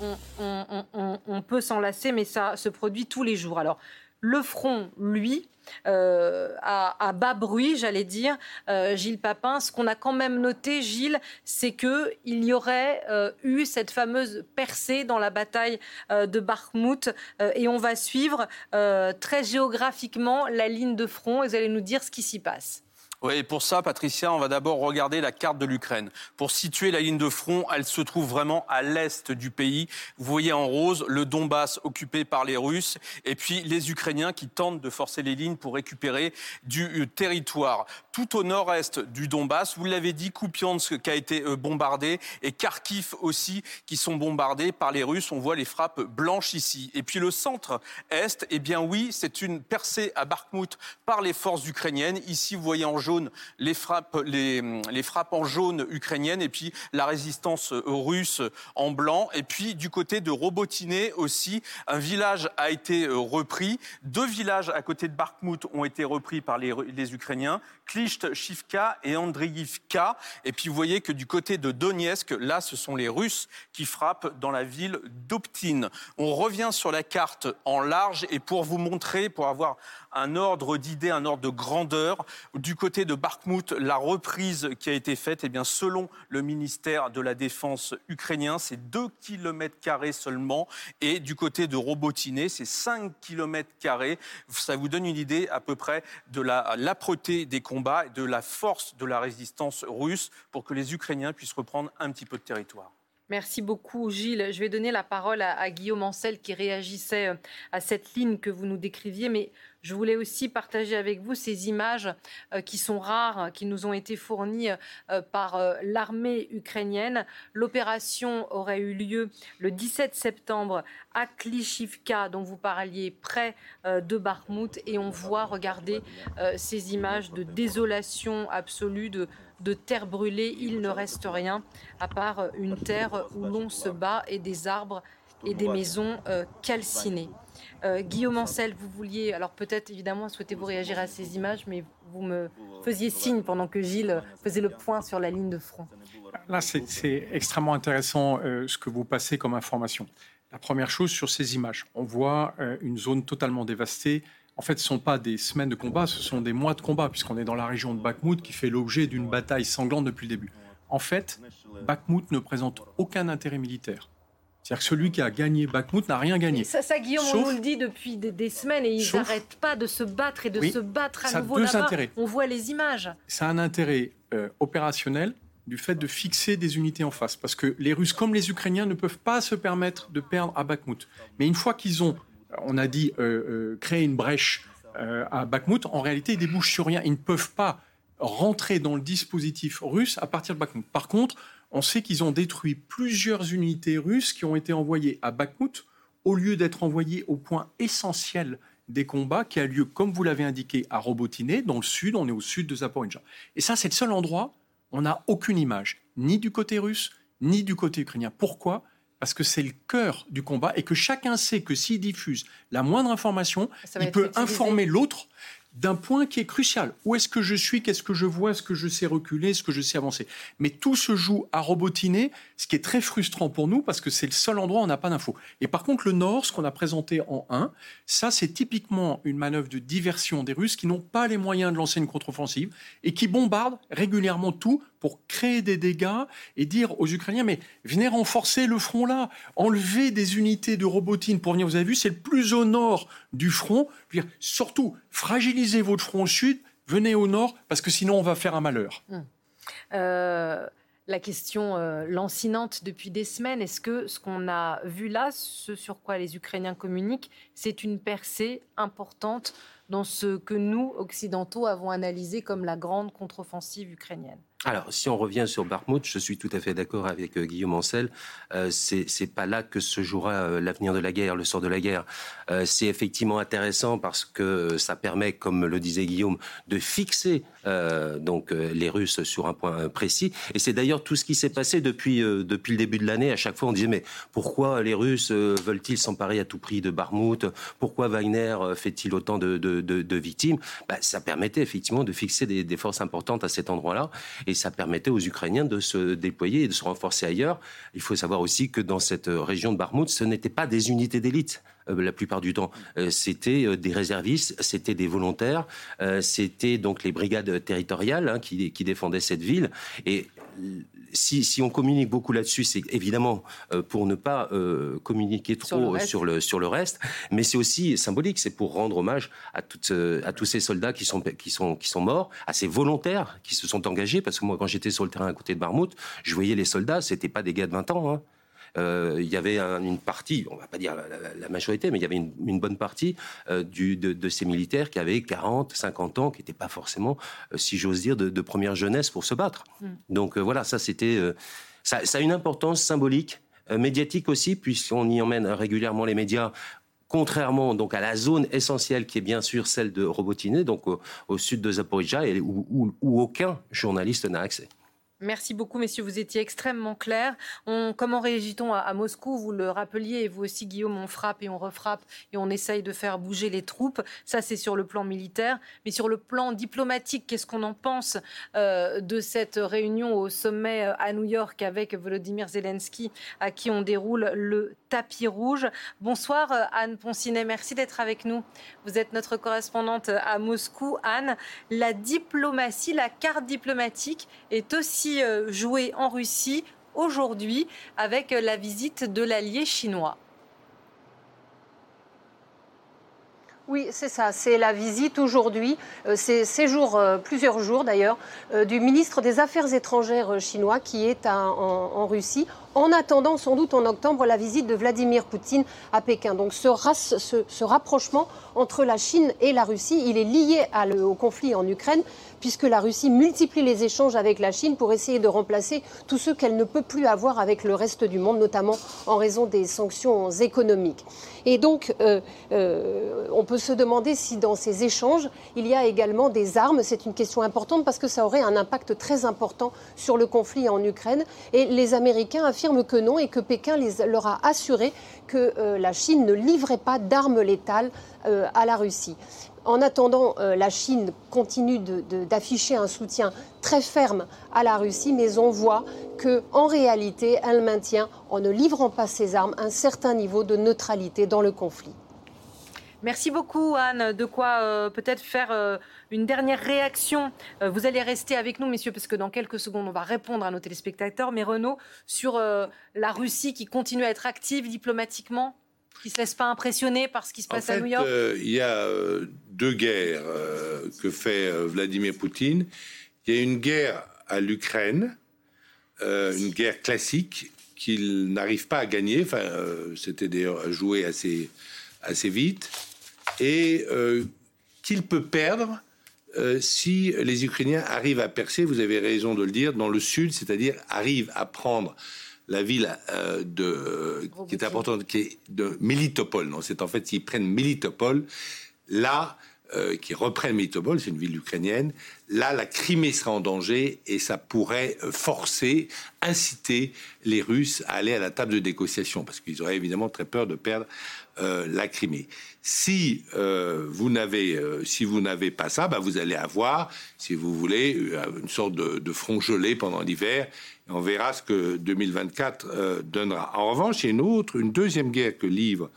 On, on, on, on, peut s'en lasser, mais ça se produit tous les jours. Alors, le front, lui, euh, à, à, bas bruit, j'allais dire, euh, Gilles Papin. Ce qu'on a quand même noté, Gilles, c'est qu'il y aurait euh, eu cette fameuse percée dans la bataille euh, de Bakhmut. et on va suivre euh, très géographiquement la ligne de front et vous allez nous dire ce qui s'y passe. Oui, pour ça, Patricia, on va d'abord regarder la carte de l'Ukraine. Pour situer la ligne de front, elle se trouve vraiment à l'est du pays. Vous voyez en rose le Donbass occupé par les Russes et puis les Ukrainiens qui tentent de forcer les lignes pour récupérer du euh, territoire. Tout au nord-est du Donbass, vous l'avez dit, Kupiansk qui a été euh, bombardé et Kharkiv aussi qui sont bombardés par les Russes. On voit les frappes blanches ici. Et puis le centre-est, eh bien oui, c'est une percée à Bakhmut par les forces ukrainiennes. Ici, vous voyez en jaune les frappes, les, frappes en jaune ukrainiennes et puis la résistance russe en blanc. Et puis du côté de Robotiné aussi, un village a été repris. Deux villages à côté de Bakhmut ont été repris par les Ukrainiens, Klisht, Shivka et Andriivka. Et puis vous voyez que du côté de Donetsk, là, ce sont les Russes qui frappent dans la ville d'Optine. On revient sur la carte en large et pour vous montrer, pour avoir un ordre d'idée, un ordre de grandeur. Du côté de Bakhmut, la reprise qui a été faite, eh bien, selon le ministère de la Défense ukrainien, c'est 2 km seulement. Et du côté de Robotiné, c'est 5 km. Ça vous donne une idée à peu près de l'âpreté des combats et de la force de la résistance russe pour que les Ukrainiens puissent reprendre un petit peu de territoire. Merci beaucoup, Gilles. Je vais donner la parole à, à, Guillaume Ancel qui réagissait à cette ligne que vous nous décriviez. Mais je voulais aussi partager avec vous ces images euh, qui sont rares, qui nous ont été fournies euh, par euh, l'armée ukrainienne. L'opération aurait eu lieu le 17 septembre à Klishivka, dont vous parliez, près de Bakhmut. Et on voit, regardez, ces images de désolation absolue, de de terre brûlée, il ne reste rien à part une terre où l'on se bat et des arbres et des maisons calcinées. Guillaume Ancel, vous vouliez, alors peut-être évidemment souhaitez-vous réagir à ces images, mais vous me faisiez signe pendant que Gilles faisait le point sur la ligne de front. Là, c'est extrêmement intéressant ce que vous passez comme information. La première chose sur ces images, on voit une zone totalement dévastée, en fait, ce ne sont pas des semaines de combat, ce sont des mois de combat, puisqu'on est dans la région de Bakhmut qui fait l'objet d'une bataille sanglante depuis le début. En fait, Bakhmut ne présente aucun intérêt militaire. C'est-à-dire que celui qui a gagné Bakhmut n'a rien gagné. Ça, ça Guillaume, on nous le dit depuis des, semaines et ils n'arrêtent pas de se battre et de se battre à nouveau là-bas. On voit les images. Ça a un intérêt euh, opérationnel du fait de fixer des unités en face. Parce que les Russes, comme les Ukrainiens, ne peuvent pas se permettre de perdre à Bakhmut. Mais une fois qu'ils ont on a dit euh, euh, créer une brèche euh, à Bakhmut, en réalité, ils débouchent sur rien. Ils ne peuvent pas rentrer dans le dispositif russe à partir de Bakhmut. Par contre, on sait qu'ils ont détruit plusieurs unités russes qui ont été envoyées à Bakhmut au lieu d'être envoyées au point essentiel des combats qui a lieu, comme vous l'avez indiqué, à Robotine, dans le sud, on est au sud de Zaporizhzhia. Et ça, c'est le seul endroit où on n'a aucune image, ni du côté russe, ni du côté ukrainien. Pourquoi? Parce que c'est le cœur du combat et que chacun sait que s'il diffuse la moindre information, il peut informer l'autre d'un point qui est crucial. Où est-ce que je suis? Qu'est-ce que je vois? Est-ce que je sais reculer? Est-ce que je sais avancer? Mais tout se joue à robotiner, ce qui est très frustrant pour nous parce que c'est le seul endroit où on n'a pas d'infos. Et par contre, le Nord, ce qu'on a présenté en 1, ça c'est typiquement une manœuvre de diversion des Russes qui n'ont pas les moyens de lancer une contre-offensive et qui bombardent régulièrement tout pour créer des dégâts et dire aux Ukrainiens mais venez renforcer le front là, enlever des unités de robotine pour venir. Vous avez vu, c'est le plus au nord du front. Surtout, fragilisez votre front sud, venez au nord, parce que sinon on va faire un malheur. Hum. Euh, la question euh, lancinante depuis des semaines, est-ce que ce qu'on a vu là, ce sur quoi les Ukrainiens communiquent, c'est une percée importante dans ce que nous, occidentaux, avons analysé comme la grande contre-offensive ukrainienne? Alors, si on revient sur Barmouth, je suis tout à fait d'accord avec euh, Guillaume Ancel. Euh, c'est pas là que se jouera euh, l'avenir de la guerre, le sort de la guerre. Euh, c'est effectivement intéressant parce que ça permet, comme le disait Guillaume, de fixer donc les Russes sur un point précis. Et c'est d'ailleurs tout ce qui s'est passé depuis depuis le début de l'année. À chaque fois, on disait mais pourquoi les Russes veulent-ils s'emparer à tout prix de Barmouth Pourquoi Wagner fait-il autant de, victimes? Bah, Ça permettait effectivement de fixer des forces importantes à cet endroit-là. Et ça permettait aux Ukrainiens de se déployer et de se renforcer ailleurs. Il faut savoir aussi que dans cette région de Barmout, ce n'étaient pas des unités d'élite euh, la plupart du temps. Euh, c'était euh, des réservistes, c'était des volontaires, c'était donc les brigades territoriales hein, qui, qui, défendaient cette ville. Et si, on communique beaucoup là-dessus, c'est évidemment euh, pour ne pas euh, communiquer trop sur le, sur le, reste, mais c'est aussi symbolique, c'est pour rendre hommage à, toutes, euh, à tous ces soldats qui sont, qui, sont, qui sont morts, à ces volontaires qui se sont engagés, parce que moi, quand j'étais sur le terrain à côté de Barmouth, je voyais les soldats, c'était pas des gars de 20 ans, hein. Euh, il y avait une partie, on va pas dire la, majorité, mais il y avait une, bonne partie euh, du, de, ces militaires qui avaient 40, 50 ans, qui n'étaient pas forcément, euh, si j'ose dire, de, première jeunesse pour se battre. Mm. Donc voilà, ça c'était, ça, a une importance symbolique, médiatique aussi, puisqu'on y emmène régulièrement les médias contrairement donc à la zone essentielle qui est bien sûr celle de Robotine, donc au, sud de Zaporizhia, et où aucun journaliste n'a accès. Merci beaucoup, messieurs. Vous étiez extrêmement clairs. comment réagit-on à, Moscou Vous le rappeliez, et vous aussi, Guillaume, on frappe et on refrappe et on essaye de faire bouger les troupes. Ça, c'est sur le plan militaire. Mais sur le plan diplomatique, qu'est-ce qu'on en pense euh, de cette réunion au sommet euh, à New York avec Volodymyr Zelensky, à qui on déroule le tapis rouge Bonsoir, euh, Anne Poncinet. Merci d'être avec nous. Vous êtes notre correspondante à Moscou. Anne, la diplomatie, la carte diplomatique est aussi euh, joué en Russie aujourd'hui avec la visite de l'allié chinois. Oui, c'est ça. C'est la visite aujourd'hui, euh, c'est séjour, euh, plusieurs jours d'ailleurs, du ministre des Affaires étrangères chinois qui est en, Russie en attendant sans doute en octobre la visite de Vladimir Poutine à Pékin. Donc ce, rapprochement entre la Chine et la Russie, il est lié au conflit en Ukraine puisque la Russie multiplie les échanges avec la Chine pour essayer de remplacer tous ceux qu'elle ne peut plus avoir avec le reste du monde, notamment en raison des sanctions économiques. Et donc, euh, euh, on peut se demander si dans ces échanges, il y a également des armes. C'est une question importante parce que ça aurait un impact très important sur le conflit en Ukraine. Et les Américains affirment que non et que Pékin leur a assuré que euh, la Chine ne livrait pas d'armes létales à la Russie. En attendant, euh, la Chine continue d'afficher un soutien très ferme à la Russie, mais on voit qu'en réalité, elle maintient, en ne livrant pas ses armes, un certain niveau de neutralité dans le conflit. Merci beaucoup, Anne. De quoi euh, peut-être faire euh, une dernière réaction. vous allez rester avec nous, messieurs, parce que dans quelques secondes, on va répondre à nos téléspectateurs. Mais Renaud, sur la Russie qui continue à être active diplomatiquement qui ne se laisse pas impressionner par ce qui se passe à New York? euh, Il y a euh, deux guerres euh, que fait Vladimir Poutine. Il y a une guerre à l'Ukraine, une guerre classique qu'il n'arrive pas à gagner. Enfin, c'était d'ailleurs joué assez, assez vite. Et qu'il peut perdre si les Ukrainiens arrivent à percer, vous avez raison de le dire, dans le sud, c'est-à-dire arrivent à prendre la ville euh, de, qui est importante, qui est de Melitopol. Non, c'est en fait qu'ils prennent Melitopol. Là, euh, qui reprennent Melitopol, c'est une ville ukrainienne. Là, la Crimée sera en danger et ça pourrait euh, forcer, inciter les Russes à aller à la table de négociation parce qu'ils auraient évidemment très peur de perdre la Crimée. Si vous n'avez, si vous n'avez pas ça, bah, vous allez avoir, si vous voulez, une sorte de, front gelé pendant l'hiver on verra ce que 2024 euh, donnera. En revanche, il y a une autre, une deuxième guerre que livre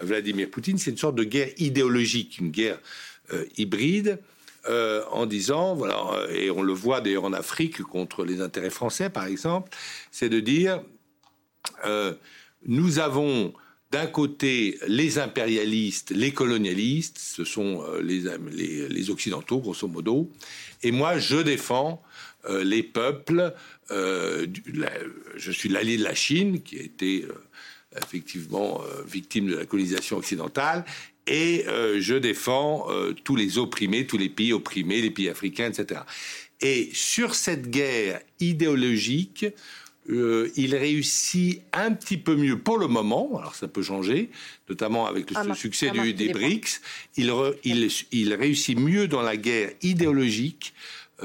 Vladimir Poutine, c'est une sorte de guerre idéologique, une guerre euh, hybride, euh, en disant, voilà, et on le voit d'ailleurs en Afrique contre les intérêts français, par exemple, c'est de dire, nous avons d'un côté les impérialistes, les colonialistes, ce sont les, les, Occidentaux, grosso modo, et moi je défends les peuples euh, je suis l'allié de la Chine, qui a été euh, effectivement euh, victime de la colonisation occidentale, et je défends tous les opprimés, tous les pays opprimés, les pays africains, etc. Et sur cette guerre idéologique, il réussit un petit peu mieux pour le moment, alors ça peut changer, notamment avec le ah, succès du, des BRICS, il, il, il, réussit mieux dans la guerre idéologique,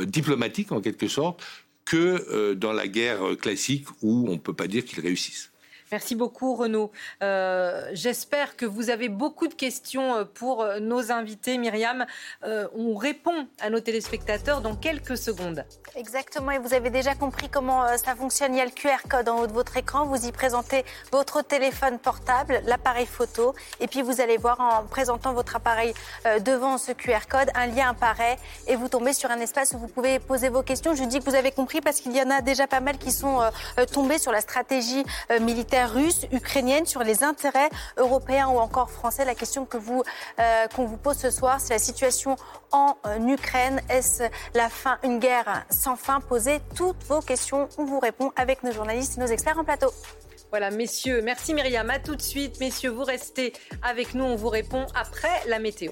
diplomatique en quelque sorte, que euh, dans la guerre classique où on ne peut pas dire qu'ils réussissent. Merci beaucoup Renaud. Euh, j'espère que vous avez beaucoup de questions euh, pour euh, nos invités. Myriam, on répond à nos téléspectateurs dans quelques secondes. Exactement, et vous avez déjà compris comment ça fonctionne. Il y a le QR code en haut de votre écran, vous y présentez votre téléphone portable, l'appareil photo, et puis vous allez voir en présentant votre appareil devant ce QR code, un lien apparaît et vous tombez sur un espace où vous pouvez poser vos questions. Je dis que vous avez compris parce qu'il y en a déjà pas mal qui sont tombés sur la stratégie militaire russe, ukrainienne, sur les intérêts européens ou encore français. La question que vous euh, qu'on vous pose ce soir, c'est la situation en euh, Ukraine. Est-ce la fin, une guerre sans fin? Posez toutes vos questions. On vous répond avec nos journalistes et nos experts en plateau. Voilà, messieurs, merci Myriam. À tout de suite, messieurs, vous restez avec nous. On vous répond après la météo.